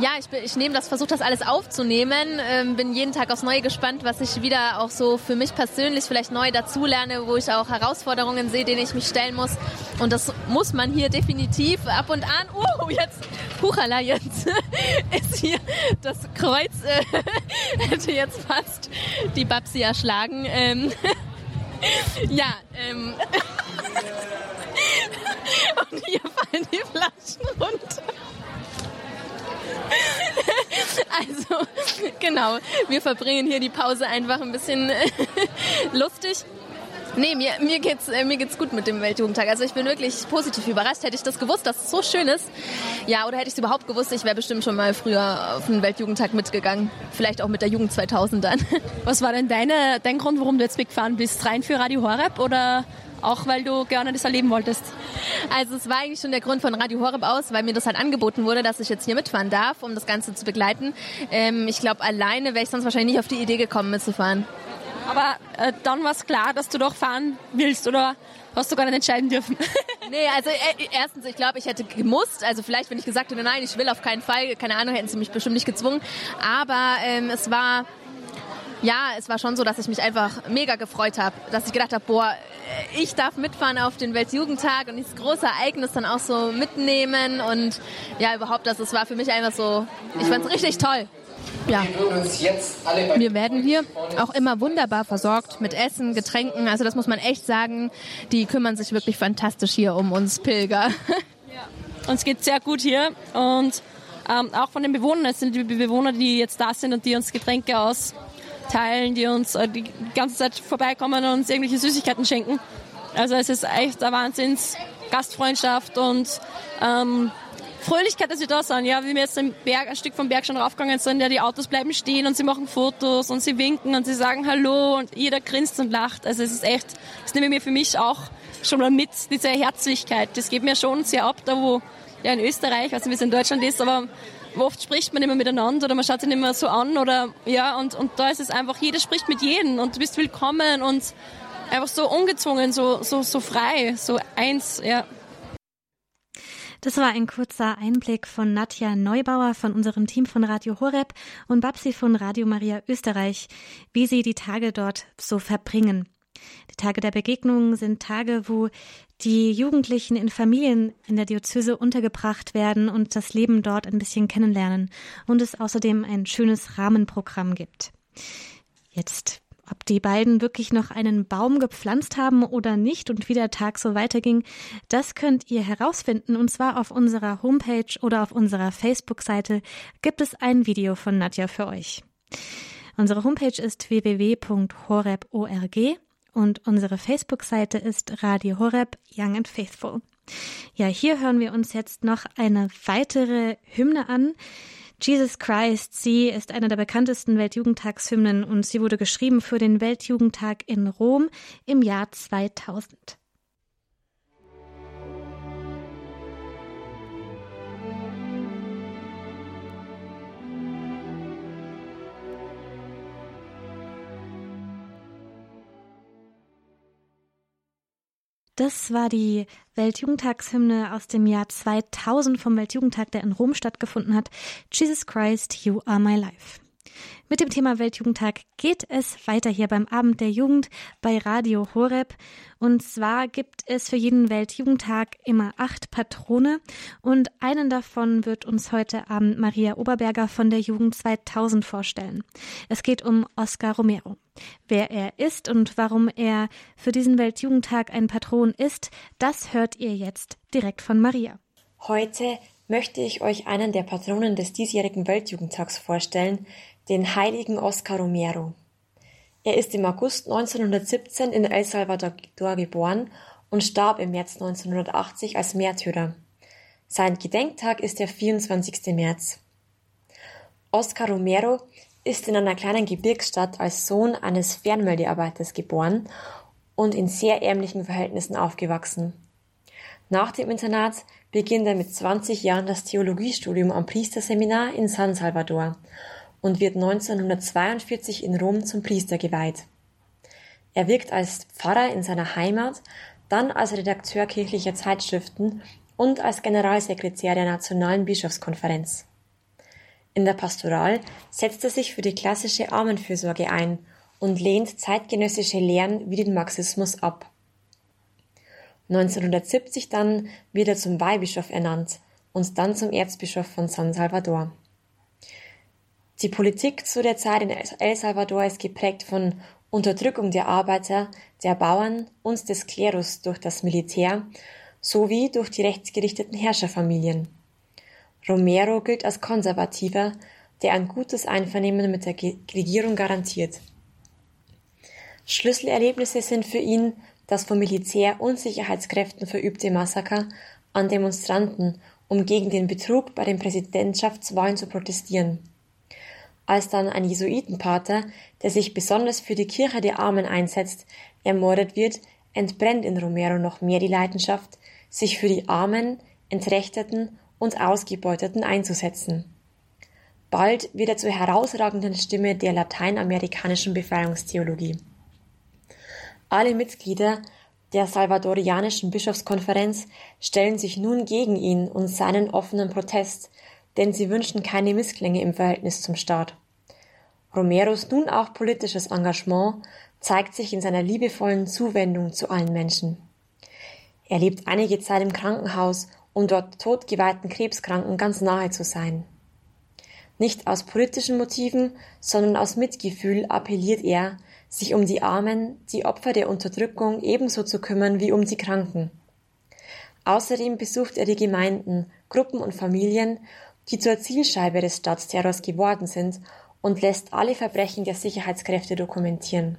ja, ich, ich nehme das, versuche das alles aufzunehmen. Ähm, bin jeden Tag aufs Neue gespannt, was ich wieder auch so für mich persönlich vielleicht neu dazulerne, wo ich auch Herausforderungen sehe, denen ich mich stellen muss. Und das muss man hier definitiv ab und an. Oh, jetzt, Huchala, jetzt ist hier das Kreuz, äh, hätte jetzt fast die Babsi erschlagen. Ähm, ja, ähm. und hier fallen die Flaschen runter. Also, genau. Wir verbringen hier die Pause einfach ein bisschen lustig. Nee, mir, mir, geht's, äh, mir geht's gut mit dem Weltjugendtag. Also ich bin wirklich positiv überrascht. Hätte ich das gewusst, dass es so schön ist, ja, oder hätte ich es überhaupt gewusst, ich wäre bestimmt schon mal früher auf den Weltjugendtag mitgegangen. Vielleicht auch mit der Jugend 2000 dann. Was war denn deine, dein Grund, warum du jetzt weggefahren bist? Rein für Radio Horeb oder auch weil du gerne das erleben wolltest? Also es war eigentlich schon der Grund von Radio Horeb aus, weil mir das halt angeboten wurde, dass ich jetzt hier mitfahren darf, um das Ganze zu begleiten. Ähm, ich glaube, alleine wäre ich sonst wahrscheinlich nicht auf die Idee gekommen, mitzufahren. Aber äh, dann war es klar, dass du doch fahren willst oder hast du gar nicht entscheiden dürfen? nee, also äh, erstens, ich glaube, ich hätte gemusst. Also vielleicht, wenn ich gesagt hätte, nein, ich will auf keinen Fall, keine Ahnung, hätten sie mich bestimmt nicht gezwungen. Aber ähm, es war ja, es war schon so, dass ich mich einfach mega gefreut habe, dass ich gedacht habe, boah, ich darf mitfahren auf den Weltjugendtag und dieses große Ereignis dann auch so mitnehmen und ja, überhaupt, das, das war für mich einfach so, ich fand es richtig toll. Ja. Wir werden hier auch immer wunderbar versorgt mit Essen, Getränken. Also das muss man echt sagen. Die kümmern sich wirklich fantastisch hier um uns Pilger. Ja. Uns geht sehr gut hier und ähm, auch von den Bewohnern. Es sind die Bewohner, die jetzt da sind und die uns Getränke aus teilen, die uns äh, die ganze Zeit vorbeikommen und uns irgendwelche Süßigkeiten schenken. Also es ist echt eine Wahnsinns Gastfreundschaft und ähm, Fröhlichkeit, dass wir da sind. Ja, wie wir jetzt ein, Berg, ein Stück vom Berg schon raufgegangen sind, ja, die Autos bleiben stehen und sie machen Fotos und sie winken und sie sagen Hallo und jeder grinst und lacht. Also es ist echt, das nehme ich mir für mich auch schon mal mit, diese Herzlichkeit. Das geht mir schon sehr ab, da wo ja in Österreich, also wie es in Deutschland ist, aber oft spricht man immer miteinander oder man schaut sich mehr so an oder ja und, und da ist es einfach, jeder spricht mit jedem und du bist willkommen und einfach so ungezwungen, so, so, so frei, so eins, ja. Das war ein kurzer Einblick von Nadja Neubauer von unserem Team von Radio Horeb und Babsi von Radio Maria Österreich, wie sie die Tage dort so verbringen. Die Tage der Begegnung sind Tage, wo die Jugendlichen in Familien in der Diözese untergebracht werden und das Leben dort ein bisschen kennenlernen und es außerdem ein schönes Rahmenprogramm gibt. Jetzt, ob die beiden wirklich noch einen Baum gepflanzt haben oder nicht und wie der Tag so weiterging, das könnt ihr herausfinden und zwar auf unserer Homepage oder auf unserer Facebook-Seite gibt es ein Video von Nadja für euch. Unsere Homepage ist www.horeb.org und unsere Facebook-Seite ist Radio Horeb Young and Faithful. Ja, hier hören wir uns jetzt noch eine weitere Hymne an. Jesus Christ, sie ist eine der bekanntesten Weltjugendtagshymnen und sie wurde geschrieben für den Weltjugendtag in Rom im Jahr 2000. Das war die Weltjugendtagshymne aus dem Jahr 2000 vom Weltjugendtag, der in Rom stattgefunden hat. Jesus Christ, you are my life. Mit dem Thema Weltjugendtag geht es weiter hier beim Abend der Jugend bei Radio Horeb. Und zwar gibt es für jeden Weltjugendtag immer acht Patrone und einen davon wird uns heute Abend Maria Oberberger von der Jugend 2000 vorstellen. Es geht um Oscar Romero. Wer er ist und warum er für diesen Weltjugendtag ein Patron ist, das hört ihr jetzt direkt von Maria. Heute möchte ich euch einen der Patronen des diesjährigen Weltjugendtags vorstellen, den heiligen Oscar Romero. Er ist im August 1917 in El Salvador geboren und starb im März 1980 als Märtyrer. Sein Gedenktag ist der 24. März. Oscar Romero ist in einer kleinen Gebirgsstadt als Sohn eines Fernmeldearbeiters geboren und in sehr ärmlichen Verhältnissen aufgewachsen. Nach dem Internat beginnt er mit 20 Jahren das Theologiestudium am Priesterseminar in San Salvador und wird 1942 in Rom zum Priester geweiht. Er wirkt als Pfarrer in seiner Heimat, dann als Redakteur kirchlicher Zeitschriften und als Generalsekretär der Nationalen Bischofskonferenz. In der Pastoral setzt er sich für die klassische Armenfürsorge ein und lehnt zeitgenössische Lehren wie den Marxismus ab. 1970 dann wird er zum Weihbischof ernannt und dann zum Erzbischof von San Salvador. Die Politik zu der Zeit in El Salvador ist geprägt von Unterdrückung der Arbeiter, der Bauern und des Klerus durch das Militär sowie durch die rechtsgerichteten Herrscherfamilien. Romero gilt als Konservativer, der ein gutes Einvernehmen mit der Regierung garantiert. Schlüsselerlebnisse sind für ihn das vom Militär und Sicherheitskräften verübte Massaker an Demonstranten, um gegen den Betrug bei den Präsidentschaftswahlen zu protestieren. Als dann ein Jesuitenpater, der sich besonders für die Kirche der Armen einsetzt, ermordet wird, entbrennt in Romero noch mehr die Leidenschaft, sich für die Armen, Entrechteten und Ausgebeuteten einzusetzen. Bald wird er zur herausragenden Stimme der lateinamerikanischen Befreiungstheologie. Alle Mitglieder der salvadorianischen Bischofskonferenz stellen sich nun gegen ihn und seinen offenen Protest, denn sie wünschen keine Missklänge im Verhältnis zum Staat. Romeros nun auch politisches Engagement zeigt sich in seiner liebevollen Zuwendung zu allen Menschen. Er lebt einige Zeit im Krankenhaus, um dort totgeweihten Krebskranken ganz nahe zu sein. Nicht aus politischen Motiven, sondern aus Mitgefühl appelliert er, sich um die Armen, die Opfer der Unterdrückung ebenso zu kümmern wie um die Kranken. Außerdem besucht er die Gemeinden, Gruppen und Familien, die zur Zielscheibe des Staatsterrors geworden sind und lässt alle Verbrechen der Sicherheitskräfte dokumentieren.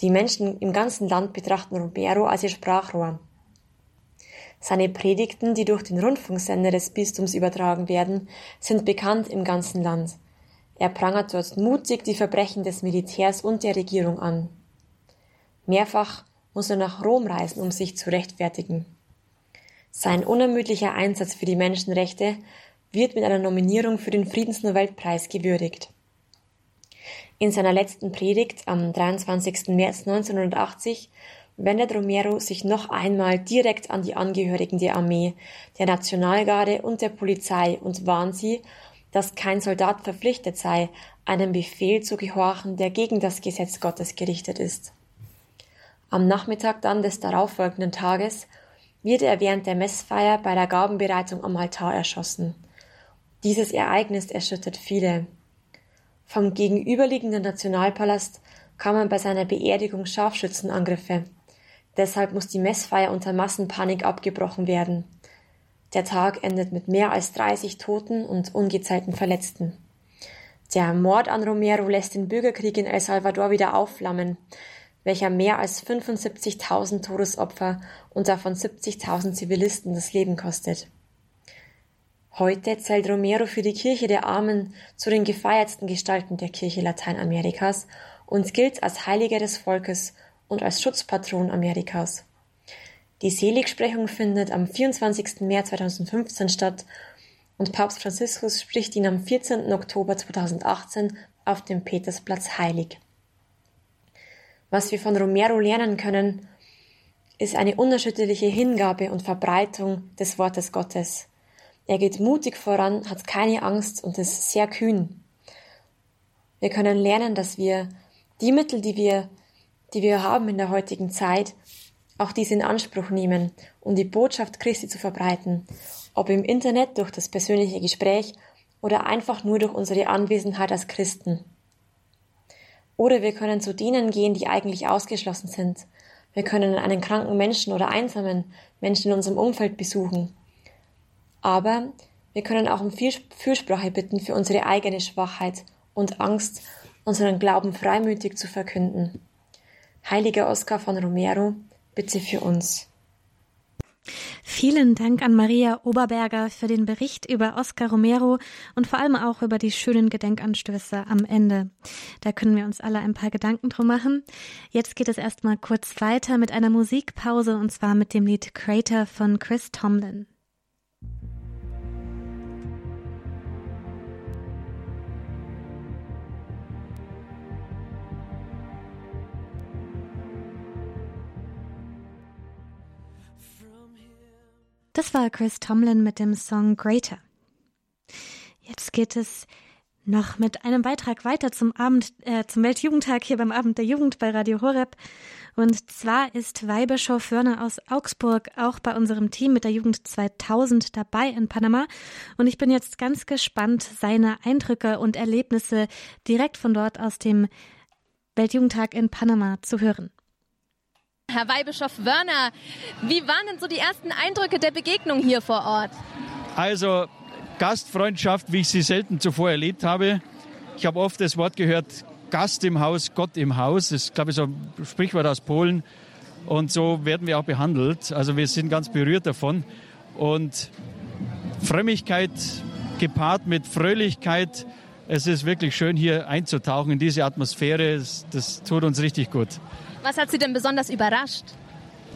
Die Menschen im ganzen Land betrachten Romero als ihr Sprachrohr. Seine Predigten, die durch den Rundfunksender des Bistums übertragen werden, sind bekannt im ganzen Land. Er prangert dort mutig die Verbrechen des Militärs und der Regierung an. Mehrfach muss er nach Rom reisen, um sich zu rechtfertigen. Sein unermüdlicher Einsatz für die Menschenrechte wird mit einer Nominierung für den Friedensnobelpreis gewürdigt. In seiner letzten Predigt am 23. März 1980 wendet Romero sich noch einmal direkt an die Angehörigen der Armee, der Nationalgarde und der Polizei und warnt sie, dass kein Soldat verpflichtet sei, einem Befehl zu gehorchen, der gegen das Gesetz Gottes gerichtet ist. Am Nachmittag dann des darauffolgenden Tages wird er während der Messfeier bei der Gabenbereitung am Altar erschossen. Dieses Ereignis erschüttert viele. Vom gegenüberliegenden Nationalpalast kamen bei seiner Beerdigung Scharfschützenangriffe. Deshalb muss die Messfeier unter Massenpanik abgebrochen werden. Der Tag endet mit mehr als 30 Toten und ungezählten Verletzten. Der Mord an Romero lässt den Bürgerkrieg in El Salvador wieder aufflammen, welcher mehr als 75.000 Todesopfer und davon 70.000 Zivilisten das Leben kostet. Heute zählt Romero für die Kirche der Armen zu den gefeiertsten Gestalten der Kirche Lateinamerikas und gilt als Heiliger des Volkes und als Schutzpatron Amerikas. Die Seligsprechung findet am 24. März 2015 statt und Papst Franziskus spricht ihn am 14. Oktober 2018 auf dem Petersplatz heilig. Was wir von Romero lernen können, ist eine unerschütterliche Hingabe und Verbreitung des Wortes Gottes. Er geht mutig voran, hat keine Angst und ist sehr kühn. Wir können lernen, dass wir die Mittel, die wir, die wir haben in der heutigen Zeit, auch dies in Anspruch nehmen, um die Botschaft Christi zu verbreiten, ob im Internet durch das persönliche Gespräch oder einfach nur durch unsere Anwesenheit als Christen. Oder wir können zu denen gehen, die eigentlich ausgeschlossen sind. Wir können einen kranken Menschen oder einsamen Menschen in unserem Umfeld besuchen. Aber wir können auch um Fürsprache bitten für unsere eigene Schwachheit und Angst, unseren Glauben freimütig zu verkünden. Heiliger Oskar von Romero, bitte für uns. Vielen Dank an Maria Oberberger für den Bericht über Oscar Romero und vor allem auch über die schönen Gedenkanstöße am Ende. Da können wir uns alle ein paar Gedanken drum machen. Jetzt geht es erstmal kurz weiter mit einer Musikpause und zwar mit dem Lied Crater von Chris Tomlin. Das war Chris Tomlin mit dem Song Greater. Jetzt geht es noch mit einem Beitrag weiter zum Abend, äh, zum Weltjugendtag hier beim Abend der Jugend bei Radio Horeb. Und zwar ist Weihbischof Wörner aus Augsburg auch bei unserem Team mit der Jugend 2000 dabei in Panama. Und ich bin jetzt ganz gespannt, seine Eindrücke und Erlebnisse direkt von dort aus dem Weltjugendtag in Panama zu hören. Herr Weihbischof Wörner, wie waren denn so die ersten Eindrücke der Begegnung hier vor Ort? Also Gastfreundschaft, wie ich sie selten zuvor erlebt habe. Ich habe oft das Wort gehört, Gast im Haus, Gott im Haus. Das ist, glaube ich, so ein Sprichwort aus Polen. Und so werden wir auch behandelt. Also wir sind ganz berührt davon. Und Frömmigkeit gepaart mit Fröhlichkeit. Es ist wirklich schön, hier einzutauchen in diese Atmosphäre. Das, das tut uns richtig gut. Was hat Sie denn besonders überrascht?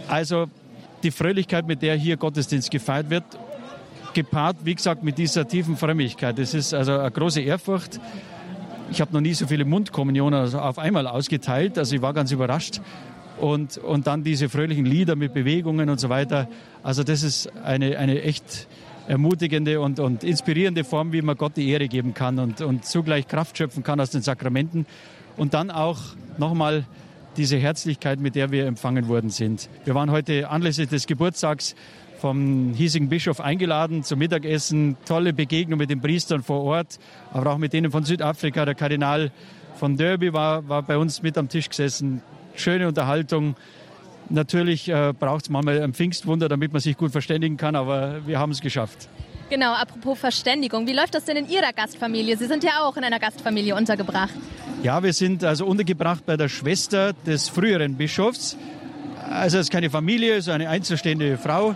Also die Fröhlichkeit, mit der hier Gottesdienst gefeiert wird, gepaart, wie gesagt, mit dieser tiefen Frömmigkeit. Das ist also eine große Ehrfurcht. Ich habe noch nie so viele Mundkommunionen auf einmal ausgeteilt, also ich war ganz überrascht. Und, und dann diese fröhlichen Lieder mit Bewegungen und so weiter. Also das ist eine, eine echt ermutigende und, und inspirierende Form, wie man Gott die Ehre geben kann und, und zugleich Kraft schöpfen kann aus den Sakramenten. Und dann auch nochmal diese Herzlichkeit, mit der wir empfangen worden sind. Wir waren heute anlässlich des Geburtstags vom hiesigen Bischof eingeladen zum Mittagessen. Tolle Begegnung mit den Priestern vor Ort, aber auch mit denen von Südafrika. Der Kardinal von Derby war, war bei uns mit am Tisch gesessen. Schöne Unterhaltung. Natürlich äh, braucht es manchmal ein Pfingstwunder, damit man sich gut verständigen kann, aber wir haben es geschafft. Genau, apropos Verständigung. Wie läuft das denn in Ihrer Gastfamilie? Sie sind ja auch in einer Gastfamilie untergebracht. Ja, wir sind also untergebracht bei der Schwester des früheren Bischofs. Also es ist keine Familie, es ist eine einzelstehende Frau.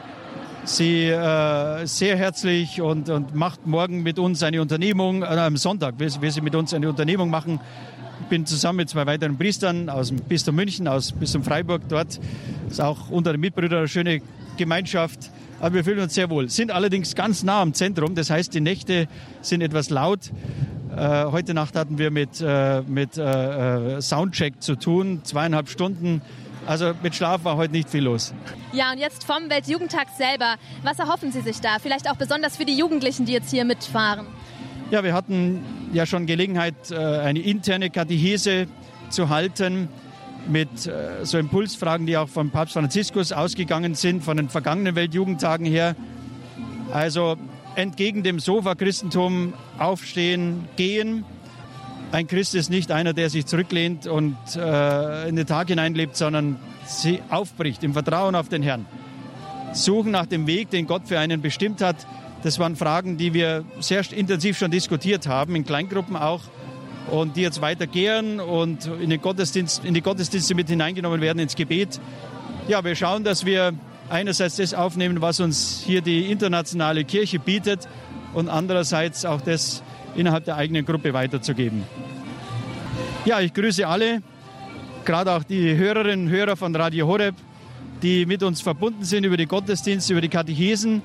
Sie äh, sehr herzlich und, und macht morgen mit uns eine Unternehmung, äh, am Sonntag will, will sie mit uns eine Unternehmung machen. Ich bin zusammen mit zwei weiteren Priestern aus dem Bistum München, aus Bistum Freiburg dort. Ist auch unter den Mitbrüdern eine schöne Gemeinschaft aber wir fühlen uns sehr wohl. Sind allerdings ganz nah am Zentrum, das heißt, die Nächte sind etwas laut. Äh, heute Nacht hatten wir mit, äh, mit äh, äh, Soundcheck zu tun, zweieinhalb Stunden. Also mit Schlaf war heute nicht viel los. Ja, und jetzt vom Weltjugendtag selber. Was erhoffen Sie sich da? Vielleicht auch besonders für die Jugendlichen, die jetzt hier mitfahren. Ja, wir hatten ja schon Gelegenheit, äh, eine interne Katechese zu halten mit äh, so Impulsfragen, die auch von Papst Franziskus ausgegangen sind, von den vergangenen Weltjugendtagen her. Also entgegen dem Sofa-Christentum aufstehen, gehen. Ein Christ ist nicht einer, der sich zurücklehnt und äh, in den Tag hineinlebt, sondern sie aufbricht im Vertrauen auf den Herrn. Suchen nach dem Weg, den Gott für einen bestimmt hat. Das waren Fragen, die wir sehr intensiv schon diskutiert haben, in Kleingruppen auch und die jetzt weitergehen und in, den Gottesdienst, in die Gottesdienste mit hineingenommen werden ins Gebet. Ja, wir schauen, dass wir einerseits das aufnehmen, was uns hier die internationale Kirche bietet und andererseits auch das innerhalb der eigenen Gruppe weiterzugeben. Ja, ich grüße alle, gerade auch die Hörerinnen und Hörer von Radio Horeb, die mit uns verbunden sind über die Gottesdienste, über die Katechesen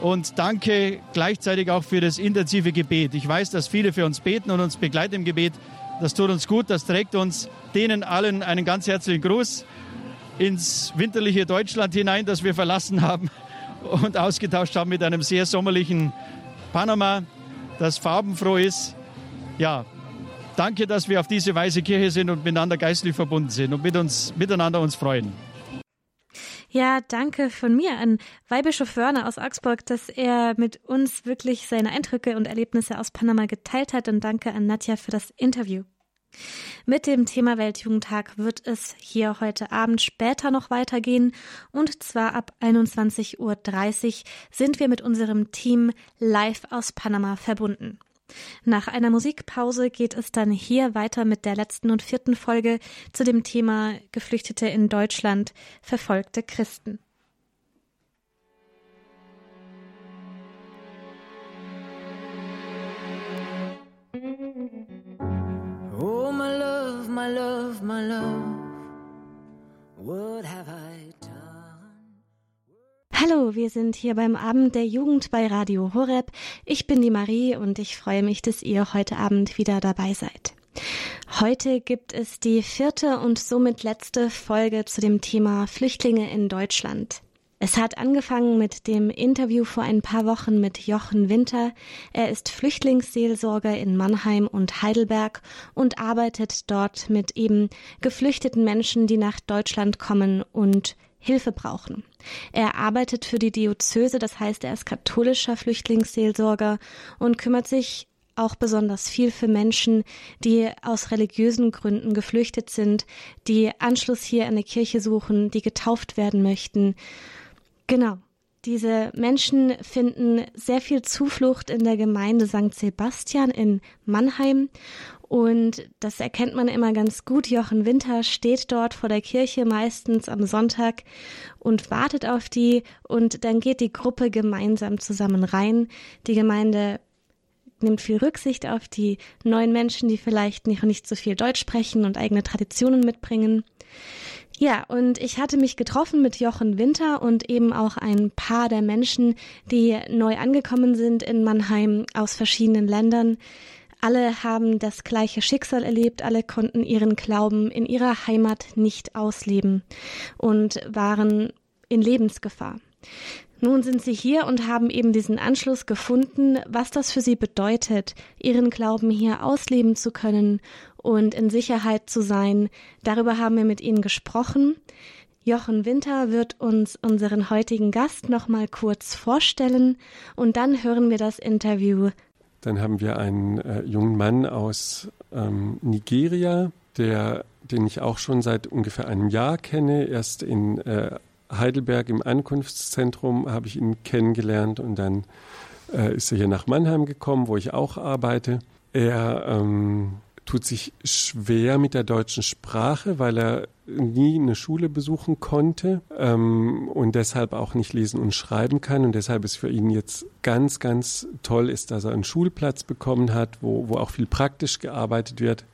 und danke gleichzeitig auch für das intensive Gebet. Ich weiß, dass viele für uns beten und uns begleiten im Gebet. Das tut uns gut, das trägt uns denen allen einen ganz herzlichen Gruß ins winterliche Deutschland hinein, das wir verlassen haben und ausgetauscht haben mit einem sehr sommerlichen Panama, das farbenfroh ist. Ja, danke, dass wir auf diese Weise Kirche sind und miteinander geistlich verbunden sind und mit uns, miteinander uns freuen. Ja, danke von mir an Weihbischof Wörner aus Augsburg, dass er mit uns wirklich seine Eindrücke und Erlebnisse aus Panama geteilt hat und danke an Nadja für das Interview. Mit dem Thema Weltjugendtag wird es hier heute Abend später noch weitergehen und zwar ab 21.30 Uhr sind wir mit unserem Team live aus Panama verbunden. Nach einer Musikpause geht es dann hier weiter mit der letzten und vierten Folge zu dem Thema Geflüchtete in Deutschland, verfolgte Christen. Oh, my love, my love, my love, what have I Hallo, wir sind hier beim Abend der Jugend bei Radio Horeb. Ich bin die Marie und ich freue mich, dass ihr heute Abend wieder dabei seid. Heute gibt es die vierte und somit letzte Folge zu dem Thema Flüchtlinge in Deutschland. Es hat angefangen mit dem Interview vor ein paar Wochen mit Jochen Winter. Er ist Flüchtlingsseelsorger in Mannheim und Heidelberg und arbeitet dort mit eben geflüchteten Menschen, die nach Deutschland kommen und Hilfe brauchen. Er arbeitet für die Diözese, das heißt, er ist katholischer Flüchtlingsseelsorger und kümmert sich auch besonders viel für Menschen, die aus religiösen Gründen geflüchtet sind, die Anschluss hier in der Kirche suchen, die getauft werden möchten. Genau. Diese Menschen finden sehr viel Zuflucht in der Gemeinde St. Sebastian in Mannheim und das erkennt man immer ganz gut. Jochen Winter steht dort vor der Kirche meistens am Sonntag und wartet auf die und dann geht die Gruppe gemeinsam zusammen rein. Die Gemeinde nimmt viel Rücksicht auf die neuen Menschen, die vielleicht nicht, nicht so viel Deutsch sprechen und eigene Traditionen mitbringen. Ja, und ich hatte mich getroffen mit Jochen Winter und eben auch ein paar der Menschen, die neu angekommen sind in Mannheim aus verschiedenen Ländern. Alle haben das gleiche Schicksal erlebt, alle konnten ihren Glauben in ihrer Heimat nicht ausleben und waren in Lebensgefahr. Nun sind sie hier und haben eben diesen Anschluss gefunden, was das für sie bedeutet, ihren Glauben hier ausleben zu können und in Sicherheit zu sein. Darüber haben wir mit ihnen gesprochen. Jochen Winter wird uns unseren heutigen Gast noch mal kurz vorstellen und dann hören wir das Interview dann haben wir einen äh, jungen Mann aus ähm, Nigeria, der, den ich auch schon seit ungefähr einem Jahr kenne. Erst in äh, Heidelberg im Ankunftszentrum habe ich ihn kennengelernt und dann äh, ist er hier nach Mannheim gekommen, wo ich auch arbeite. Er ähm, tut sich schwer mit der deutschen Sprache, weil er nie eine Schule besuchen konnte ähm, und deshalb auch nicht lesen und schreiben kann. Und deshalb ist für ihn jetzt ganz, ganz toll ist, dass er einen Schulplatz bekommen hat, wo, wo auch viel praktisch gearbeitet wird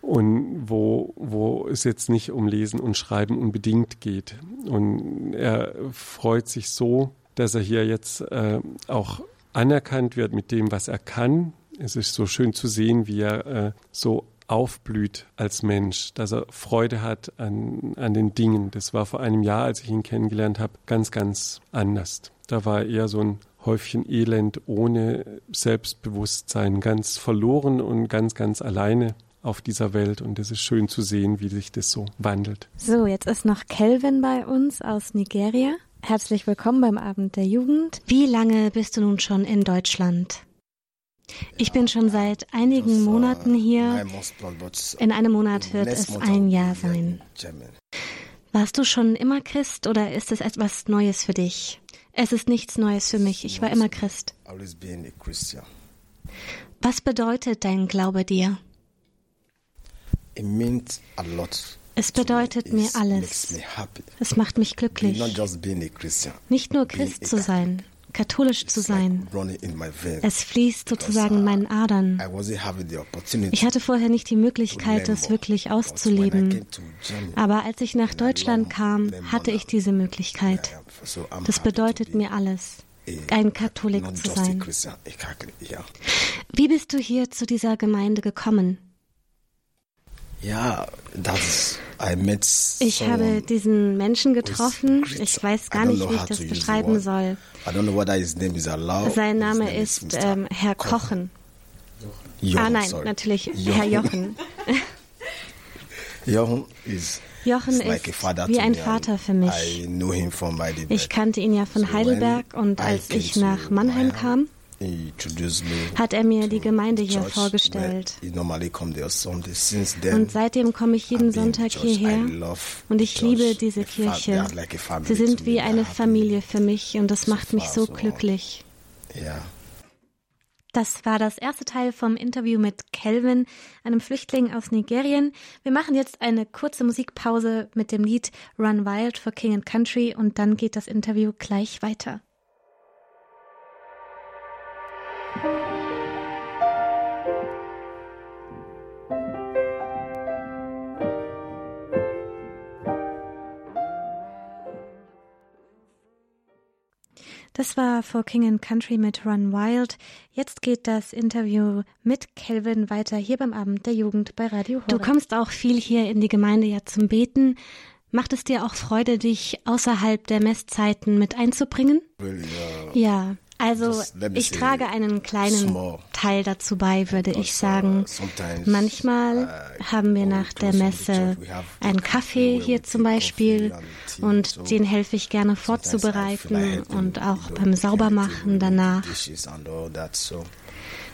und wo, wo es jetzt nicht um Lesen und Schreiben unbedingt geht. Und er freut sich so, dass er hier jetzt äh, auch anerkannt wird mit dem, was er kann, es ist so schön zu sehen, wie er äh, so aufblüht als Mensch, dass er Freude hat an, an den Dingen. Das war vor einem Jahr, als ich ihn kennengelernt habe, ganz, ganz anders. Da war er eher so ein Häufchen Elend ohne Selbstbewusstsein, ganz verloren und ganz, ganz alleine auf dieser Welt. Und es ist schön zu sehen, wie sich das so wandelt. So, jetzt ist noch Kelvin bei uns aus Nigeria. Herzlich willkommen beim Abend der Jugend. Wie lange bist du nun schon in Deutschland? Ich bin schon seit einigen Monaten hier. In einem Monat wird es ein Jahr sein. Warst du schon immer Christ oder ist es etwas Neues für dich? Es ist nichts Neues für mich. Ich war immer Christ. Was bedeutet dein Glaube dir? Es bedeutet mir alles. Es macht mich glücklich. Nicht nur Christ zu sein, katholisch zu sein. Es fließt sozusagen in meinen Adern. Ich hatte vorher nicht die Möglichkeit, das wirklich auszuleben. Aber als ich nach Deutschland kam, hatte ich diese Möglichkeit. Das bedeutet mir alles, ein Katholik zu sein. Wie bist du hier zu dieser Gemeinde gekommen? Ja, das ich habe diesen Menschen getroffen. Ich weiß gar nicht, wie ich das beschreiben soll. Sein Name ist ähm, Herr Kochen. Jochen, ah nein, sorry. natürlich Jochen. Herr Jochen. Jochen ist Jochen ist wie ein Vater für mich. Ich kannte ihn ja von Heidelberg und als ich nach Mannheim kam, hat er mir die Gemeinde hier vorgestellt. Und seitdem komme ich jeden Sonntag hierher und ich liebe diese Kirche. Sie sind wie eine Familie für mich und das macht mich so glücklich. Das war das erste Teil vom Interview mit Kelvin, einem Flüchtling aus Nigerien. Wir machen jetzt eine kurze Musikpause mit dem Lied Run Wild for King and Country und dann geht das Interview gleich weiter. Das war For King and Country mit Run Wild. Jetzt geht das Interview mit Kelvin weiter hier beim Abend der Jugend bei Radio Horeb. Du kommst auch viel hier in die Gemeinde ja zum Beten. Macht es dir auch Freude, dich außerhalb der Messzeiten mit einzubringen? Uh, ja. Also ich trage einen kleinen Teil dazu bei, würde ich sagen. Manchmal haben wir nach der Messe einen Kaffee hier zum Beispiel und den helfe ich gerne vorzubereiten und auch beim Saubermachen danach.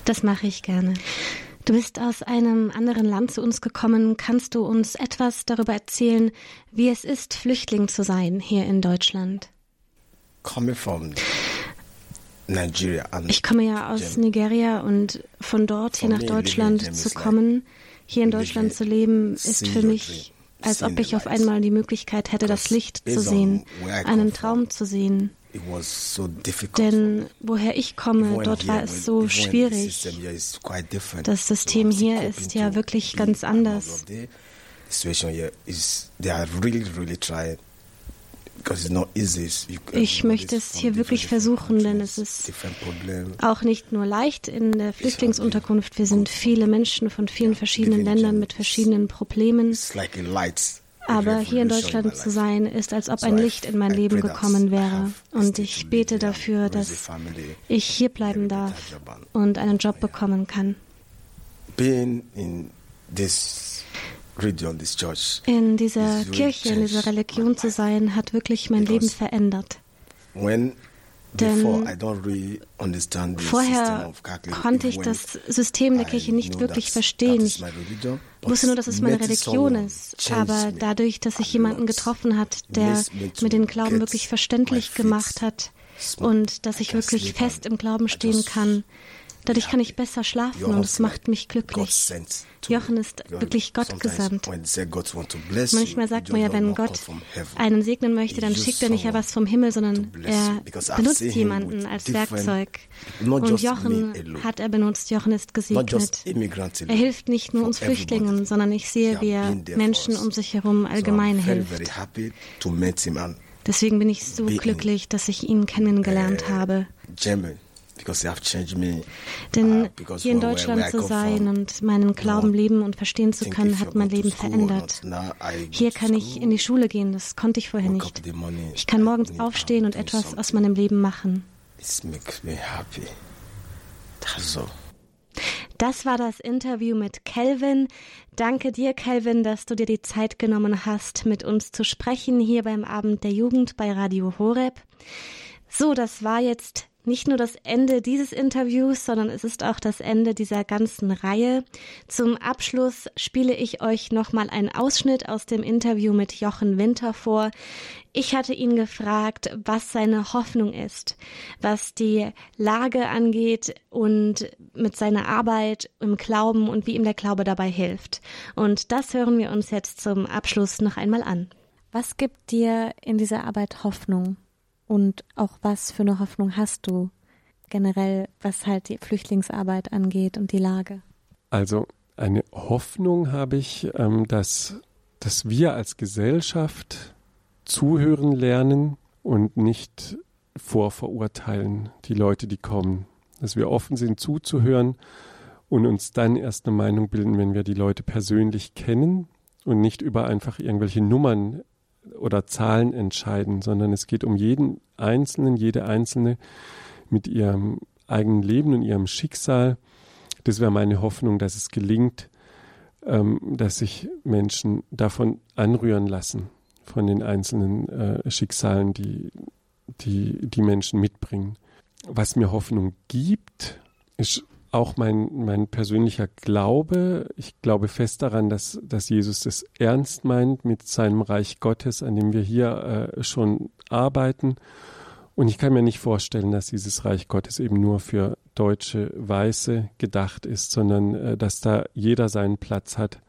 Das mache ich gerne. Du bist aus einem anderen Land zu uns gekommen. Kannst du uns etwas darüber erzählen, wie es ist, Flüchtling zu sein hier in Deutschland? Coming from ich komme ja aus Nigeria und von dort hier nach Deutschland zu kommen, hier in Deutschland zu leben, ist für mich, als ob ich auf einmal die Möglichkeit hätte, das Licht zu sehen, einen Traum zu sehen. Denn woher ich komme, dort war es so schwierig. Das System hier ist ja wirklich ganz anders. Ich möchte es hier wirklich versuchen, denn es ist auch nicht nur leicht in der Flüchtlingsunterkunft. Wir sind viele Menschen von vielen verschiedenen Ländern mit verschiedenen Problemen. Aber hier in Deutschland zu sein, ist, als ob ein Licht in mein Leben gekommen wäre. Und ich bete dafür, dass ich hier bleiben darf und einen Job bekommen kann. Being in this in dieser Kirche, in dieser Religion zu sein, hat wirklich mein Leben verändert. Denn vorher konnte ich das System der Kirche nicht wirklich verstehen. Ich wusste nur, dass es meine Religion ist. Aber dadurch, dass ich jemanden getroffen hat, der mir den Glauben wirklich verständlich gemacht hat und dass ich wirklich fest im Glauben stehen kann, Dadurch kann ich besser schlafen und es macht mich glücklich. Jochen ist wirklich Gott gesandt. Manchmal sagt man ja, wenn Gott einen segnen möchte, dann schickt er nicht ja was vom Himmel, sondern er benutzt jemanden als Werkzeug. Und Jochen hat er benutzt, Jochen ist gesegnet. Er hilft nicht nur uns Flüchtlingen, sondern ich sehe, wie er Menschen um sich herum allgemein hilft. Deswegen bin ich so glücklich, dass ich ihn kennengelernt habe. Denn uh, hier in Deutschland zu sein und meinen Glauben leben und verstehen zu können, hat mein Leben verändert. Hier kann ich in die Schule gehen, das konnte ich vorher nicht. Ich kann morgens aufstehen und etwas aus meinem Leben machen. Das war das Interview mit Kelvin. Danke dir, Kelvin, dass du dir die Zeit genommen hast, mit uns zu sprechen hier beim Abend der Jugend bei Radio Horeb. So, das war jetzt nicht nur das Ende dieses Interviews, sondern es ist auch das Ende dieser ganzen Reihe. Zum Abschluss spiele ich euch nochmal einen Ausschnitt aus dem Interview mit Jochen Winter vor. Ich hatte ihn gefragt, was seine Hoffnung ist, was die Lage angeht und mit seiner Arbeit im Glauben und wie ihm der Glaube dabei hilft. Und das hören wir uns jetzt zum Abschluss noch einmal an. Was gibt dir in dieser Arbeit Hoffnung? Und auch was für eine Hoffnung hast du generell, was halt die Flüchtlingsarbeit angeht und die Lage? Also eine Hoffnung habe ich, ähm, dass, dass wir als Gesellschaft zuhören lernen und nicht vorverurteilen die Leute, die kommen. Dass wir offen sind zuzuhören und uns dann erst eine Meinung bilden, wenn wir die Leute persönlich kennen und nicht über einfach irgendwelche Nummern oder Zahlen entscheiden, sondern es geht um jeden Einzelnen, jede Einzelne mit ihrem eigenen Leben und ihrem Schicksal. Das wäre meine Hoffnung, dass es gelingt, ähm, dass sich Menschen davon anrühren lassen, von den einzelnen äh, Schicksalen, die, die die Menschen mitbringen. Was mir Hoffnung gibt, ist auch mein, mein persönlicher Glaube. Ich glaube fest daran, dass, dass Jesus das ernst meint mit seinem Reich Gottes, an dem wir hier äh, schon arbeiten. Und ich kann mir nicht vorstellen, dass dieses Reich Gottes eben nur für deutsche Weiße gedacht ist, sondern äh, dass da jeder seinen Platz hat.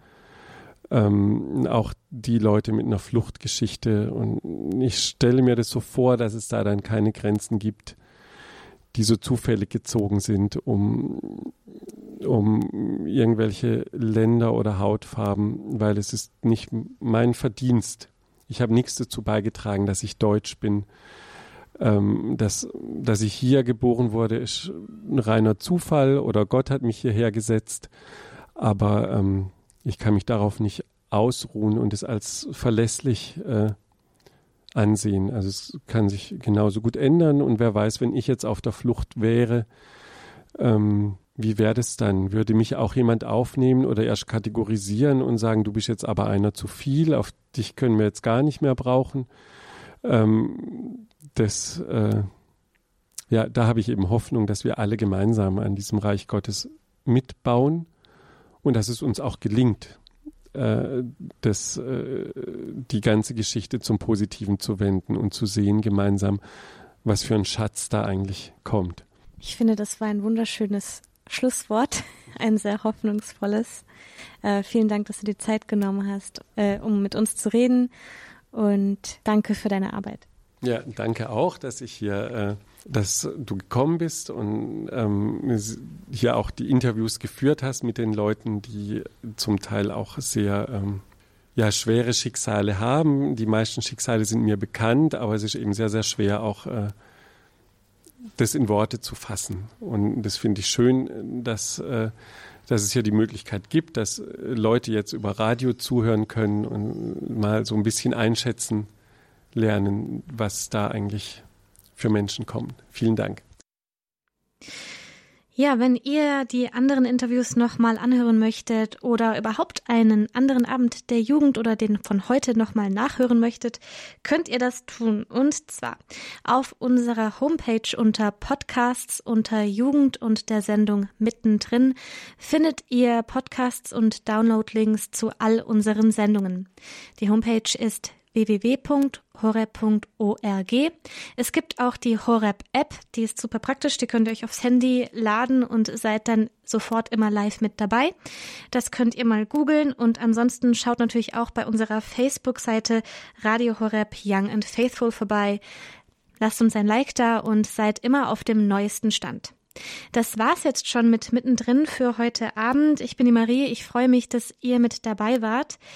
Ähm, auch die Leute mit einer Fluchtgeschichte. Und ich stelle mir das so vor, dass es da dann keine Grenzen gibt, die so zufällig gezogen sind, um, um irgendwelche Länder oder Hautfarben, weil es ist nicht mein Verdienst. Ich habe nichts dazu beigetragen, dass ich deutsch bin. Ähm, dass, dass ich hier geboren wurde, ist ein reiner Zufall oder Gott hat mich hierher gesetzt. Aber ähm, ich kann mich darauf nicht ausruhen und es als verlässlich äh, ansehen. Also es kann sich genauso gut ändern und wer weiß, wenn ich jetzt auf der Flucht wäre, ähm, wie wäre das dann? Würde mich auch jemand aufnehmen oder erst kategorisieren und sagen, du bist jetzt aber einer zu viel, auf dich können wir jetzt gar nicht mehr brauchen? Ähm, das, äh, ja, da habe ich eben Hoffnung, dass wir alle gemeinsam an diesem Reich Gottes mitbauen und dass es uns auch gelingt, äh, das, äh, die ganze Geschichte zum Positiven zu wenden und zu sehen gemeinsam, was für ein Schatz da eigentlich kommt. Ich finde, das war ein wunderschönes Schlusswort, ein sehr hoffnungsvolles. Äh, vielen Dank, dass du dir Zeit genommen hast, äh, um mit uns zu reden und danke für deine Arbeit. Ja, danke auch, dass ich hier, äh, dass du gekommen bist und ähm, hier auch die Interviews geführt hast mit den Leuten, die zum Teil auch sehr ähm, ja, schwere Schicksale haben. Die meisten Schicksale sind mir bekannt, aber es ist eben sehr, sehr schwer auch äh, das in Worte zu fassen. Und das finde ich schön, dass, äh, dass es hier die Möglichkeit gibt, dass Leute jetzt über Radio zuhören können und mal so ein bisschen einschätzen, lernen, was da eigentlich für Menschen kommen. Vielen Dank. Ja, wenn ihr die anderen Interviews nochmal anhören möchtet oder überhaupt einen anderen Abend der Jugend oder den von heute nochmal nachhören möchtet, könnt ihr das tun. Und zwar auf unserer Homepage unter Podcasts unter Jugend und der Sendung mittendrin findet ihr Podcasts und Downloadlinks zu all unseren Sendungen. Die Homepage ist www.horeb.org. Es gibt auch die Horeb-App, die ist super praktisch, die könnt ihr euch aufs Handy laden und seid dann sofort immer live mit dabei. Das könnt ihr mal googeln und ansonsten schaut natürlich auch bei unserer Facebook-Seite Radio Horeb Young and Faithful vorbei. Lasst uns ein Like da und seid immer auf dem neuesten Stand. Das war's jetzt schon mit mittendrin für heute Abend. Ich bin die Marie. Ich freue mich, dass ihr mit dabei wart.